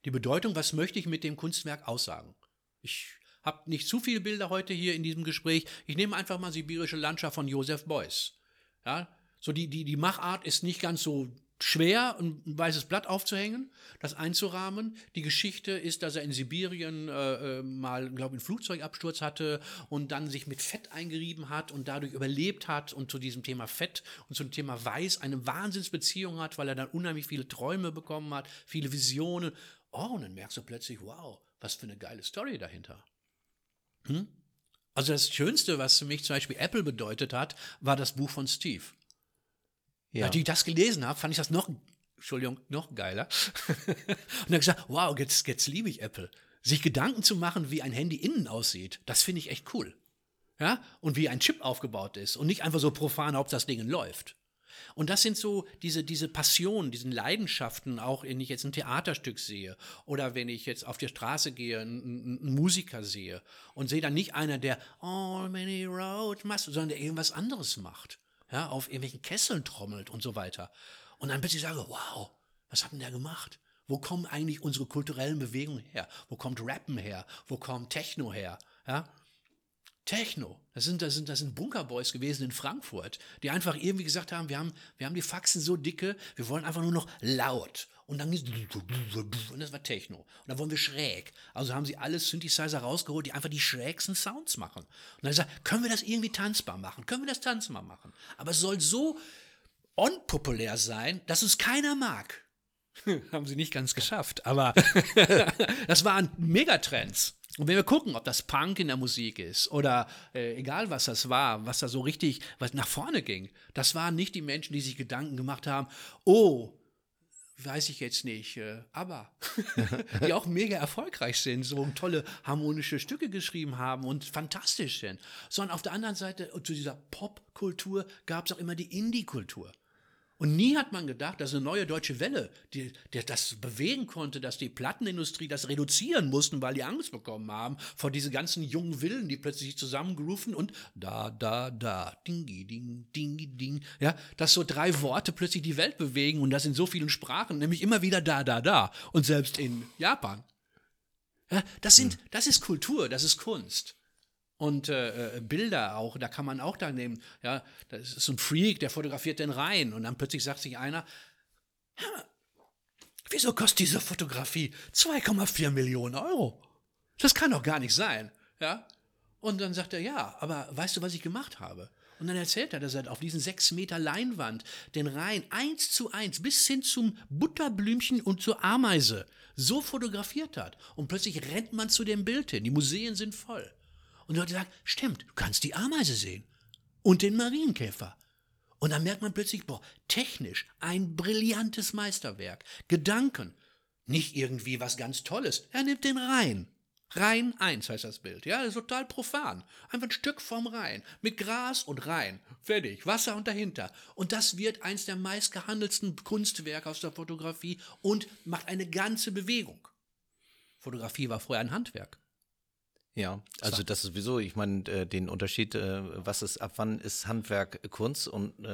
Die Bedeutung, was möchte ich mit dem Kunstwerk aussagen? Ich habe nicht zu viele Bilder heute hier in diesem Gespräch. Ich nehme einfach mal Sibirische Landschaft von Josef Beuys. Ja, so die, die, die Machart ist nicht ganz so schwer, ein weißes Blatt aufzuhängen, das einzurahmen. Die Geschichte ist, dass er in Sibirien äh, äh mal, glaube ich, einen Flugzeugabsturz hatte und dann sich mit Fett eingerieben hat und dadurch überlebt hat und zu diesem Thema Fett und zum Thema Weiß eine Wahnsinnsbeziehung hat, weil er dann unheimlich viele Träume bekommen hat, viele Visionen. Oh, und dann merkst du plötzlich, wow, was für eine geile Story dahinter. Hm? Also das Schönste, was für mich zum Beispiel Apple bedeutet hat, war das Buch von Steve. Ja. Als ich das gelesen habe, fand ich das noch, Entschuldigung, noch geiler. und dann gesagt, wow, jetzt, jetzt liebe ich Apple. Sich Gedanken zu machen, wie ein Handy innen aussieht, das finde ich echt cool. Ja? Und wie ein Chip aufgebaut ist und nicht einfach so profan, ob das Ding läuft. Und das sind so diese, diese Passionen, diesen Leidenschaften, auch wenn ich jetzt ein Theaterstück sehe oder wenn ich jetzt auf die Straße gehe, einen, einen Musiker sehe und sehe dann nicht einer, der All many road must, sondern der irgendwas anderes macht ja, auf irgendwelchen Kesseln trommelt und so weiter. Und dann plötzlich sage, wow, was hat denn der gemacht? Wo kommen eigentlich unsere kulturellen Bewegungen her? Wo kommt Rappen her? Wo kommt Techno her? Ja? Techno, das sind, das, sind, das sind Bunkerboys gewesen in Frankfurt, die einfach irgendwie gesagt haben, wir haben, wir haben die Faxen so dicke, wir wollen einfach nur noch laut. Und dann und das war Techno. Und dann wollen wir schräg. Also haben sie alle Synthesizer rausgeholt, die einfach die schrägsten Sounds machen. Und dann gesagt, können wir das irgendwie tanzbar machen? Können wir das tanzbar machen? Aber es soll so unpopulär sein, dass es keiner mag. haben sie nicht ganz geschafft, aber das waren Megatrends. Und wenn wir gucken, ob das Punk in der Musik ist oder äh, egal was das war, was da so richtig was nach vorne ging, das waren nicht die Menschen, die sich Gedanken gemacht haben, oh, weiß ich jetzt nicht, äh, aber die auch mega erfolgreich sind, so tolle harmonische Stücke geschrieben haben und fantastisch sind. Sondern auf der anderen Seite, zu dieser Popkultur gab es auch immer die Indie-Kultur. Und nie hat man gedacht, dass eine neue deutsche Welle, die, die, das bewegen konnte, dass die Plattenindustrie das reduzieren mussten, weil die Angst bekommen haben vor diese ganzen jungen Willen, die plötzlich zusammengerufen und da, da, da, dingi, ding, dingi, ding, ja, dass so drei Worte plötzlich die Welt bewegen und das in so vielen Sprachen, nämlich immer wieder da, da, da und selbst in Japan. Ja, das sind, das ist Kultur, das ist Kunst und äh, äh, Bilder auch, da kann man auch da nehmen, ja, das ist so ein Freak, der fotografiert den rein und dann plötzlich sagt sich einer, wieso kostet diese Fotografie 2,4 Millionen Euro? Das kann doch gar nicht sein, ja. Und dann sagt er, ja, aber weißt du, was ich gemacht habe? Und dann erzählt er, dass er auf diesen sechs Meter Leinwand den Rhein eins zu eins bis hin zum Butterblümchen und zur Ameise so fotografiert hat. Und plötzlich rennt man zu dem Bild hin. Die Museen sind voll. Und die Leute sagen, stimmt, du kannst die Ameise sehen und den Marienkäfer. Und dann merkt man plötzlich, boah, technisch ein brillantes Meisterwerk. Gedanken, nicht irgendwie was ganz Tolles. Er nimmt den Rhein. Rhein 1 heißt das Bild. Ja, das ist total profan. Einfach ein Stück vom Rhein. Mit Gras und Rhein. Fertig. Wasser und dahinter. Und das wird eins der meistgehandelsten Kunstwerke aus der Fotografie und macht eine ganze Bewegung. Fotografie war vorher ein Handwerk. Ja, also das ist sowieso, ich meine, äh, den Unterschied, äh, was ist, ab wann ist Handwerk Kunst und äh,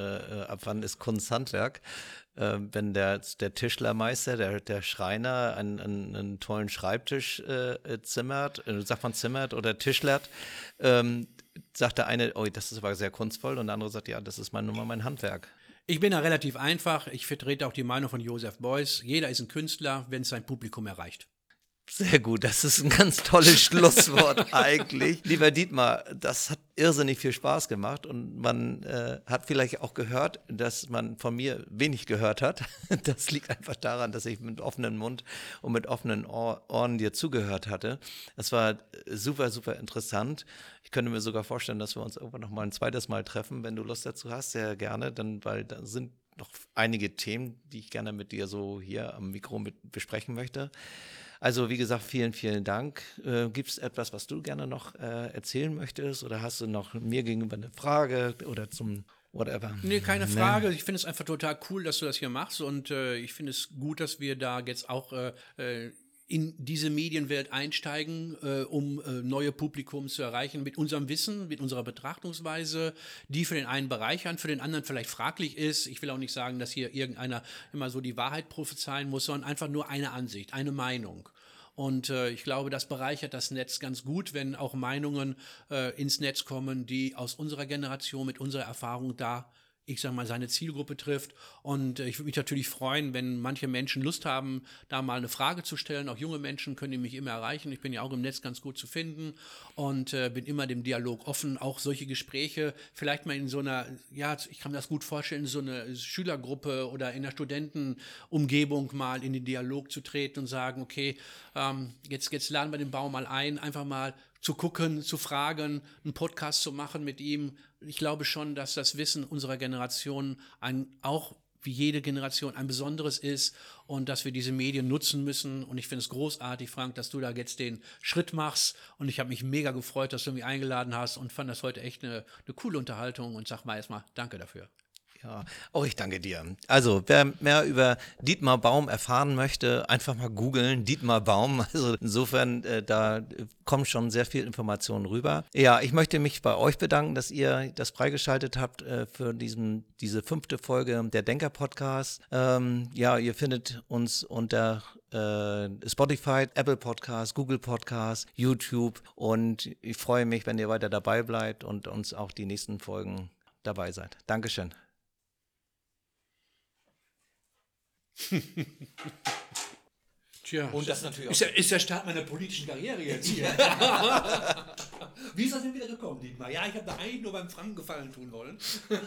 ab wann ist Kunst Handwerk? Äh, wenn der, der Tischlermeister, der, der Schreiner einen, einen, einen tollen Schreibtisch äh, zimmert, äh, sagt man zimmert oder tischlert, ähm, sagt der eine, oh, das ist aber sehr kunstvoll und der andere sagt, ja, das ist mein, nur mal mein Handwerk. Ich bin da relativ einfach. Ich vertrete auch die Meinung von Joseph Beuys. Jeder ist ein Künstler, wenn es sein Publikum erreicht. Sehr gut, das ist ein ganz tolles Schlusswort eigentlich. Lieber Dietmar, das hat irrsinnig viel Spaß gemacht und man äh, hat vielleicht auch gehört, dass man von mir wenig gehört hat. Das liegt einfach daran, dass ich mit offenem Mund und mit offenen Ohr Ohren dir zugehört hatte. Es war super, super interessant. Ich könnte mir sogar vorstellen, dass wir uns irgendwann noch mal ein zweites Mal treffen, wenn du Lust dazu hast, sehr gerne, dann, weil da sind noch einige Themen, die ich gerne mit dir so hier am Mikro mit besprechen möchte. Also wie gesagt, vielen, vielen Dank. Äh, Gibt es etwas, was du gerne noch äh, erzählen möchtest oder hast du noch mir gegenüber eine Frage oder zum whatever? Nee, keine Frage. Nee. Ich finde es einfach total cool, dass du das hier machst und äh, ich finde es gut, dass wir da jetzt auch äh, äh, in diese Medienwelt einsteigen, äh, um äh, neue Publikum zu erreichen mit unserem Wissen, mit unserer Betrachtungsweise, die für den einen bereichern, für den anderen vielleicht fraglich ist. Ich will auch nicht sagen, dass hier irgendeiner immer so die Wahrheit prophezeien muss, sondern einfach nur eine Ansicht, eine Meinung. Und äh, ich glaube, das bereichert das Netz ganz gut, wenn auch Meinungen äh, ins Netz kommen, die aus unserer Generation mit unserer Erfahrung da ich sag mal, seine Zielgruppe trifft. Und äh, ich würde mich natürlich freuen, wenn manche Menschen Lust haben, da mal eine Frage zu stellen. Auch junge Menschen können mich immer erreichen. Ich bin ja auch im Netz ganz gut zu finden und äh, bin immer dem Dialog offen. Auch solche Gespräche, vielleicht mal in so einer, ja, ich kann mir das gut vorstellen, so eine Schülergruppe oder in einer Studentenumgebung mal in den Dialog zu treten und sagen, okay, ähm, jetzt, jetzt laden wir den Baum mal ein, einfach mal zu gucken, zu fragen, einen Podcast zu machen mit ihm. Ich glaube schon, dass das Wissen unserer Generation ein, auch wie jede Generation ein besonderes ist und dass wir diese Medien nutzen müssen. Und ich finde es großartig, Frank, dass du da jetzt den Schritt machst. Und ich habe mich mega gefreut, dass du mich eingeladen hast und fand das heute echt eine, eine coole Unterhaltung und sag mal erstmal Danke dafür. Ja, auch ich danke dir. Also, wer mehr über Dietmar Baum erfahren möchte, einfach mal googeln, Dietmar Baum. Also insofern, äh, da kommt schon sehr viel Informationen rüber. Ja, ich möchte mich bei euch bedanken, dass ihr das freigeschaltet habt äh, für diesen, diese fünfte Folge der Denker-Podcast. Ähm, ja, ihr findet uns unter äh, Spotify, Apple Podcast, Google Podcast, YouTube und ich freue mich, wenn ihr weiter dabei bleibt und uns auch die nächsten Folgen dabei seid. Dankeschön. Tja, und das natürlich ist, ist der Start meiner politischen Karriere jetzt hier. Wie ist das denn wieder gekommen, Dietmar? Ja, ich habe da eigentlich nur beim Franken Gefallen tun wollen.